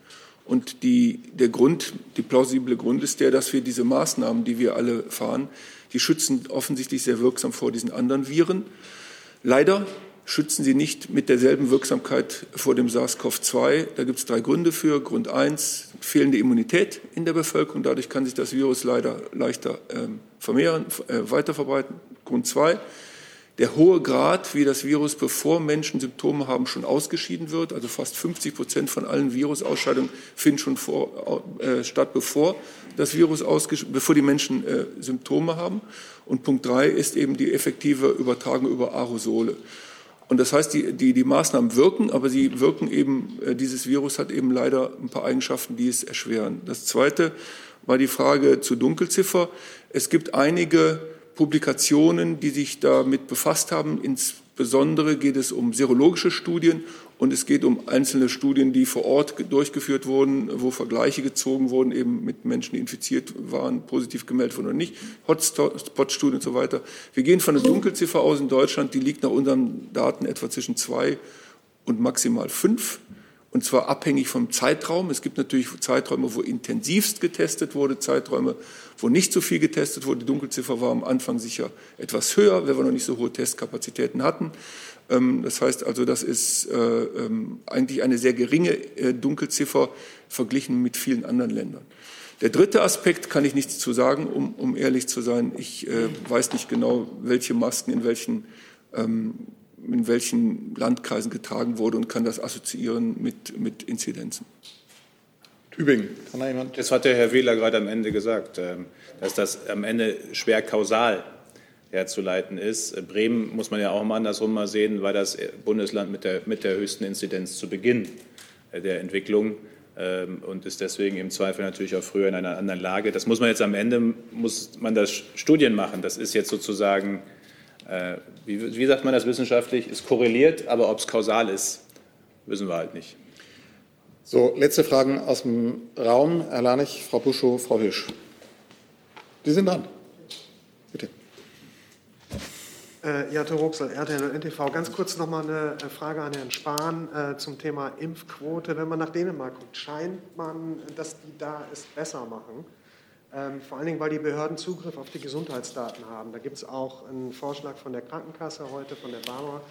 Und die, der Grund, die plausible Grund ist der, dass wir diese Maßnahmen, die wir alle fahren, die schützen offensichtlich sehr wirksam vor diesen anderen Viren. Leider schützen sie nicht mit derselben Wirksamkeit vor dem SARS-CoV-2. Da gibt es drei Gründe für. Grund eins, fehlende Immunität in der Bevölkerung. Dadurch kann sich das Virus leider leichter ähm, vermehren, äh, weiterverbreiten. Grund zwei, der hohe Grad, wie das Virus, bevor Menschen Symptome haben, schon ausgeschieden wird. Also fast 50 Prozent von allen Virusausscheidungen finden schon vor, äh, statt, bevor das Virus bevor die Menschen äh, Symptome haben. Und Punkt drei ist eben die effektive Übertragung über Aerosole. Und das heißt, die, die, die Maßnahmen wirken, aber sie wirken eben, äh, dieses Virus hat eben leider ein paar Eigenschaften, die es erschweren. Das zweite war die Frage zur Dunkelziffer. Es gibt einige Publikationen, die sich damit befasst haben. Insbesondere geht es um serologische Studien und es geht um einzelne Studien, die vor Ort durchgeführt wurden, wo Vergleiche gezogen wurden, eben mit Menschen, die infiziert waren, positiv gemeldet wurden oder nicht, Hotspot-Studien und so weiter. Wir gehen von der Dunkelziffer aus in Deutschland, die liegt nach unseren Daten etwa zwischen zwei und maximal fünf und zwar abhängig vom Zeitraum. Es gibt natürlich Zeiträume, wo intensivst getestet wurde, Zeiträume, wo nicht so viel getestet wurde. Die Dunkelziffer war am Anfang sicher etwas höher, weil wir noch nicht so hohe Testkapazitäten hatten. Ähm, das heißt also, das ist äh, ähm, eigentlich eine sehr geringe äh, Dunkelziffer verglichen mit vielen anderen Ländern. Der dritte Aspekt kann ich nichts zu sagen, um, um ehrlich zu sein. Ich äh, weiß nicht genau, welche Masken in welchen ähm, in welchen Landkreisen getragen wurde und kann das assoziieren mit, mit Inzidenzen. Tübingen, kann da jemand? Das hat der Herr Wähler gerade am Ende gesagt, ähm, dass das am Ende schwer kausal herzuleiten ist. Bremen muss man ja auch mal andersrum mal sehen, war das Bundesland mit der, mit der höchsten Inzidenz zu Beginn der Entwicklung ähm, und ist deswegen im Zweifel natürlich auch früher in einer anderen Lage. Das muss man jetzt am Ende, muss man das Studien machen. Das ist jetzt sozusagen Äh, wie, wie sagt man das wissenschaftlich? Ist korreliert, aber ob es kausal ist, wissen wir halt nicht. So, letzte Fragen aus dem Raum. Herr Lanich, Frau Buschow, Frau Hirsch. Die sind dran. Bitte. Äh, ja, Ruxel, RTL und NTV. Ganz kurz noch mal eine äh, Frage an Herrn Spahn äh, zum Thema Impfquote. Wenn man nach Dänemark guckt, scheint man, dass die da es besser machen. Ähm, vor allen Dingen, weil die Behörden Zugriff auf die Gesundheitsdaten haben. Da gibt es auch einen Vorschlag von der Krankenkasse heute, von der Barmer.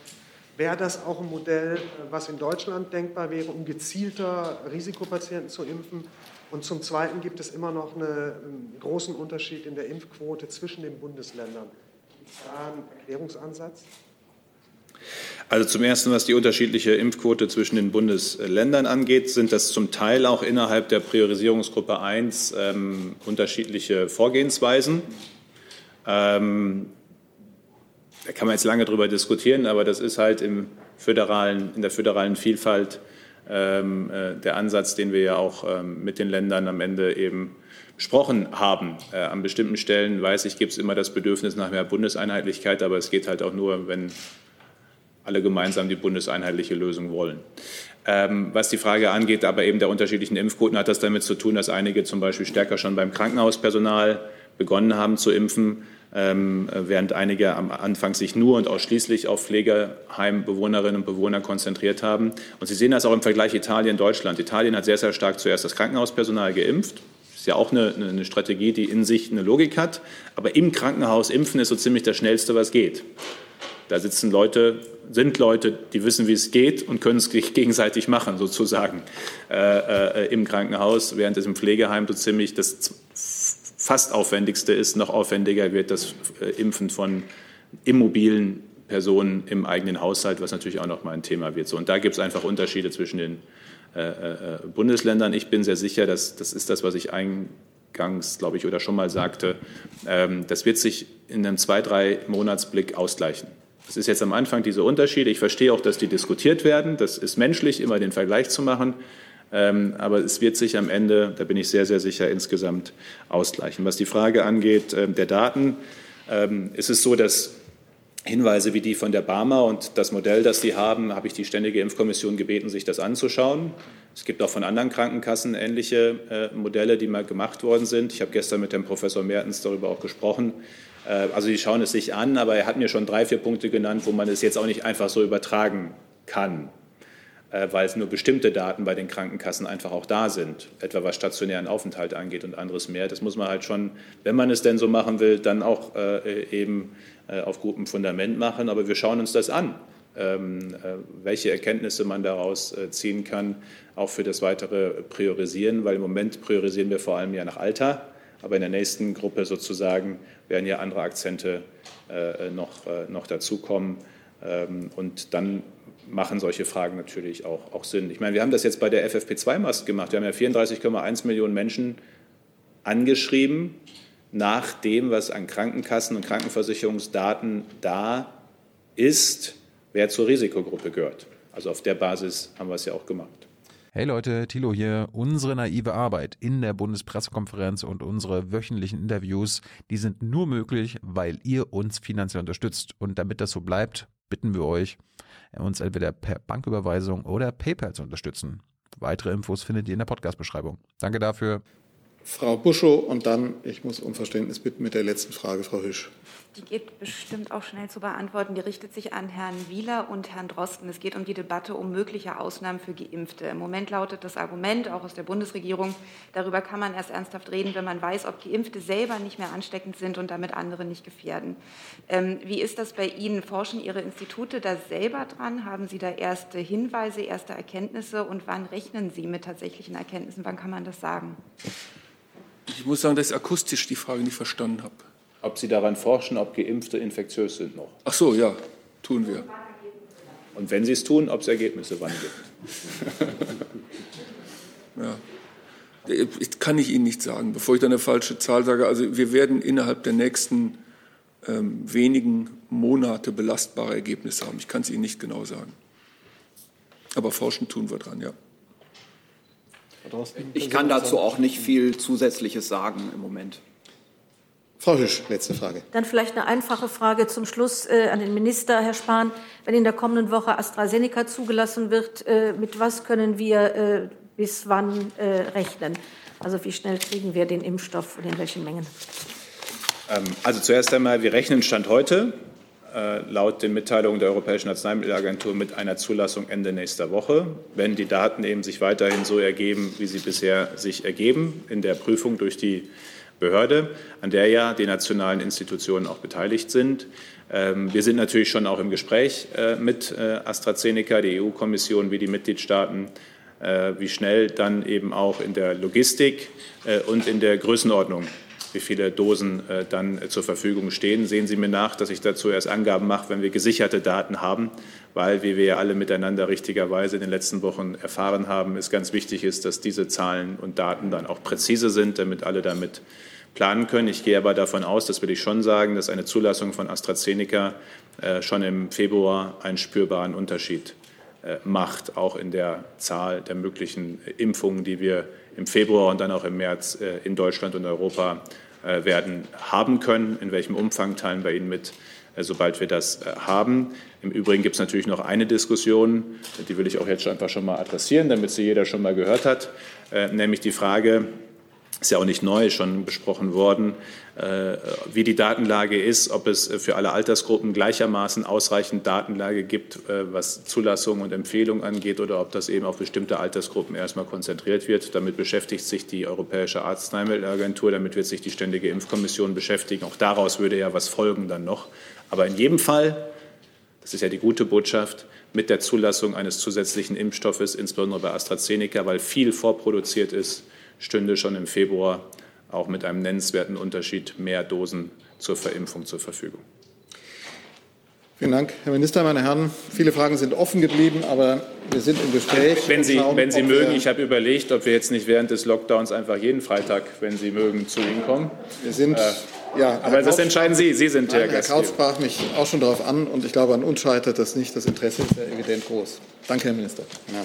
Wäre das auch ein Modell, äh, was in Deutschland denkbar wäre, um gezielter Risikopatienten zu impfen? Und zum Zweiten gibt es immer noch einen ähm, großen Unterschied in der Impfquote zwischen den Bundesländern. Gibt es da einen Erklärungsansatz? Also zum Ersten, was die unterschiedliche Impfquote zwischen den Bundesländern angeht, sind das zum Teil auch innerhalb der Priorisierungsgruppe 1 ähm, unterschiedliche Vorgehensweisen. Ähm, da kann man jetzt lange darüber diskutieren, aber das ist halt im föderalen, in der föderalen Vielfalt ähm, äh, der Ansatz, den wir ja auch ähm, mit den Ländern am Ende eben besprochen haben. Äh, an bestimmten Stellen weiß ich, gibt es immer das Bedürfnis nach mehr Bundeseinheitlichkeit, aber es geht halt auch nur, wenn alle gemeinsam die bundeseinheitliche Lösung wollen. Ähm, was die Frage angeht, aber eben der unterschiedlichen Impfquoten, hat das damit zu tun, dass einige zum Beispiel stärker schon beim Krankenhauspersonal begonnen haben zu impfen, ähm, während einige am Anfang sich nur und ausschließlich auf Pflegeheimbewohnerinnen und Bewohner konzentriert haben. Und Sie sehen das auch im Vergleich Italien-Deutschland. Italien hat sehr, sehr stark zuerst das Krankenhauspersonal geimpft. Das ist ja auch eine, eine Strategie, die in sich eine Logik hat. Aber im Krankenhaus impfen ist so ziemlich das Schnellste, was geht. Da sitzen Leute, sind Leute, die wissen, wie es geht und können es gegenseitig machen, sozusagen, äh, äh, im Krankenhaus, während es im Pflegeheim so ziemlich das fast aufwendigste ist. Noch aufwendiger wird das äh, Impfen von immobilen Personen im eigenen Haushalt, was natürlich auch noch mal ein Thema wird. So, und da gibt es einfach Unterschiede zwischen den äh, äh, Bundesländern. Ich bin sehr sicher, dass das ist das, was ich eingangs, glaube ich, oder schon mal sagte. Ähm, das wird sich in einem zwei, drei Monatsblick ausgleichen. Es ist jetzt am Anfang diese Unterschiede. Ich verstehe auch, dass die diskutiert werden. Das ist menschlich, immer den Vergleich zu machen. Ähm, aber es wird sich am Ende, da bin ich sehr, sehr sicher, insgesamt ausgleichen. Was die Frage angeht ähm, der Daten, ähm, ist es so, dass Hinweise wie die von der Barmer und das Modell, das Sie haben, habe ich die Ständige Impfkommission gebeten, sich das anzuschauen. Es gibt auch von anderen Krankenkassen ähnliche äh, Modelle, die mal gemacht worden sind. Ich habe gestern mit dem Professor Mertens darüber auch gesprochen. Äh, also die schauen es sich an, aber er hat mir schon drei, vier Punkte genannt, wo man es jetzt auch nicht einfach so übertragen kann, äh, weil es nur bestimmte Daten bei den Krankenkassen einfach auch da sind, etwa was stationären Aufenthalt angeht und anderes mehr. Das muss man halt schon, wenn man es denn so machen will, dann auch äh, eben auf gutem Fundament machen. Aber wir schauen uns das an, ähm, welche Erkenntnisse man daraus ziehen kann, auch für das weitere Priorisieren, weil im Moment priorisieren wir vor allem ja nach Alter. Aber in der nächsten Gruppe sozusagen werden ja andere Akzente äh, noch, äh, noch dazukommen. Ähm, und dann machen solche Fragen natürlich auch, auch Sinn. Ich meine, wir haben das jetzt bei der FFP2-Mast gemacht. Wir haben ja 34,1 Millionen Menschen angeschrieben nach dem, was an Krankenkassen und Krankenversicherungsdaten da ist, wer zur Risikogruppe gehört. Also auf der Basis haben wir es ja auch gemacht. Hey Leute, Thilo hier. Unsere naive Arbeit in der Bundespressekonferenz und unsere wöchentlichen Interviews, die sind nur möglich, weil ihr uns finanziell unterstützt. Und damit das so bleibt, bitten wir euch, uns entweder per Banküberweisung oder PayPal zu unterstützen. Weitere Infos findet ihr in der Podcast-Beschreibung. Danke dafür. Frau Buschow und dann, ich muss um Verständnis bitten mit der letzten Frage, Frau Hüsch. Die geht bestimmt auch schnell zu beantworten. Die richtet sich an Herrn Wieler und Herrn Drosten. Es geht um die Debatte um mögliche Ausnahmen für Geimpfte. Im Moment lautet das Argument, auch aus der Bundesregierung, darüber kann man erst ernsthaft reden, wenn man weiß, ob Geimpfte selber nicht mehr ansteckend sind und damit andere nicht gefährden. Ähm, wie ist das bei Ihnen? Forschen Ihre Institute da selber dran? Haben Sie da erste Hinweise, erste Erkenntnisse? Und wann rechnen Sie mit tatsächlichen Erkenntnissen? Wann kann man das sagen? Ich muss sagen, dass ich akustisch die Frage nicht verstanden habe. Ob Sie daran forschen, ob Geimpfte infektiös sind noch? Ach so, ja, tun wir. Und wenn Sie es tun, ob es Ergebnisse wann gibt? ja. Ich kann ich Ihnen nicht sagen, bevor ich dann eine falsche Zahl sage. Also wir werden innerhalb der nächsten ähm, wenigen Monate belastbare Ergebnisse haben. Ich kann es Ihnen nicht genau sagen. Aber forschen tun wir dran, ja. Ich kann dazu auch nicht viel Zusätzliches sagen im Moment. Frau Hüsch, letzte Frage. Dann vielleicht eine einfache Frage zum Schluss äh, an den Minister, Herr Spahn. Wenn in der kommenden Woche AstraZeneca zugelassen wird, äh, mit was können wir äh, bis wann äh, rechnen? Also wie schnell kriegen wir den Impfstoff und in welchen Mengen? Ähm, also zuerst einmal, wir rechnen Stand heute äh, laut den Mitteilungen der Europäischen Arzneimittelagentur mit einer Zulassung Ende nächster Woche. Wenn die Daten eben sich weiterhin so ergeben, wie sie bisher sich ergeben, in der Prüfung durch die Behörde, an der ja die nationalen Institutionen auch beteiligt sind. Ähm, wir sind natürlich schon auch im Gespräch äh, mit äh, AstraZeneca, die EU-Kommission wie die Mitgliedstaaten, äh, wie schnell dann eben auch in der Logistik und in der Größenordnung wie viele Dosen dann zur Verfügung stehen. Sehen Sie mir nach, dass ich dazu erst Angaben mache, wenn wir gesicherte Daten haben, weil, wie wir ja alle miteinander richtigerweise in den letzten Wochen erfahren haben, es ganz wichtig ist, dass diese Zahlen und Daten dann auch präzise sind, damit alle damit planen können. Ich gehe aber davon aus, das will ich schon sagen, dass eine Zulassung von AstraZeneca äh, schon im Februar einen spürbaren Unterschied äh, macht, auch in der Zahl der möglichen Impfungen, die wir im Februar und dann auch im März äh, in Deutschland und Europa werden haben können. In welchem Umfang teilen wir Ihnen mit, sobald wir das haben. Im Übrigen gibt es natürlich noch eine Diskussion, die will ich auch jetzt einfach schon mal adressieren, damit sie jeder schon mal gehört hat, nämlich die Frage, ist ja auch nicht neu, schon besprochen worden, äh, wie die Datenlage ist, ob es für alle Altersgruppen gleichermaßen ausreichend Datenlage gibt, äh, was Zulassung und Empfehlung angeht, oder ob das eben auf bestimmte Altersgruppen erstmal konzentriert wird. Damit beschäftigt sich die Europäische Arzneimittelagentur, damit wird sich die Ständige Impfkommission beschäftigen. Auch daraus würde ja was folgen dann noch. Aber in jedem Fall, das ist ja die gute Botschaft, mit der Zulassung eines zusätzlichen Impfstoffes, insbesondere bei AstraZeneca, weil viel vorproduziert ist, stünde schon im Februar auch mit einem nennenswerten Unterschied mehr Dosen zur Verimpfung zur Verfügung. Vielen Dank, Herr Minister, meine Herren. Viele Fragen sind offen geblieben, aber wir sind im Gespräch. Wenn Sie, schauen, wenn Sie mögen, ich habe überlegt, ob wir jetzt nicht während des Lockdowns einfach jeden Freitag, wenn Sie mögen, zu Ihnen kommen. Wir sind, äh, ja. Aber das entscheiden Sie. Sie sind der Gast. Herr Kautz sprach mich auch schon darauf an, und ich glaube, an uns scheitert das nicht. Das Interesse ist ja evident groß. Danke, Herr Minister. Ja.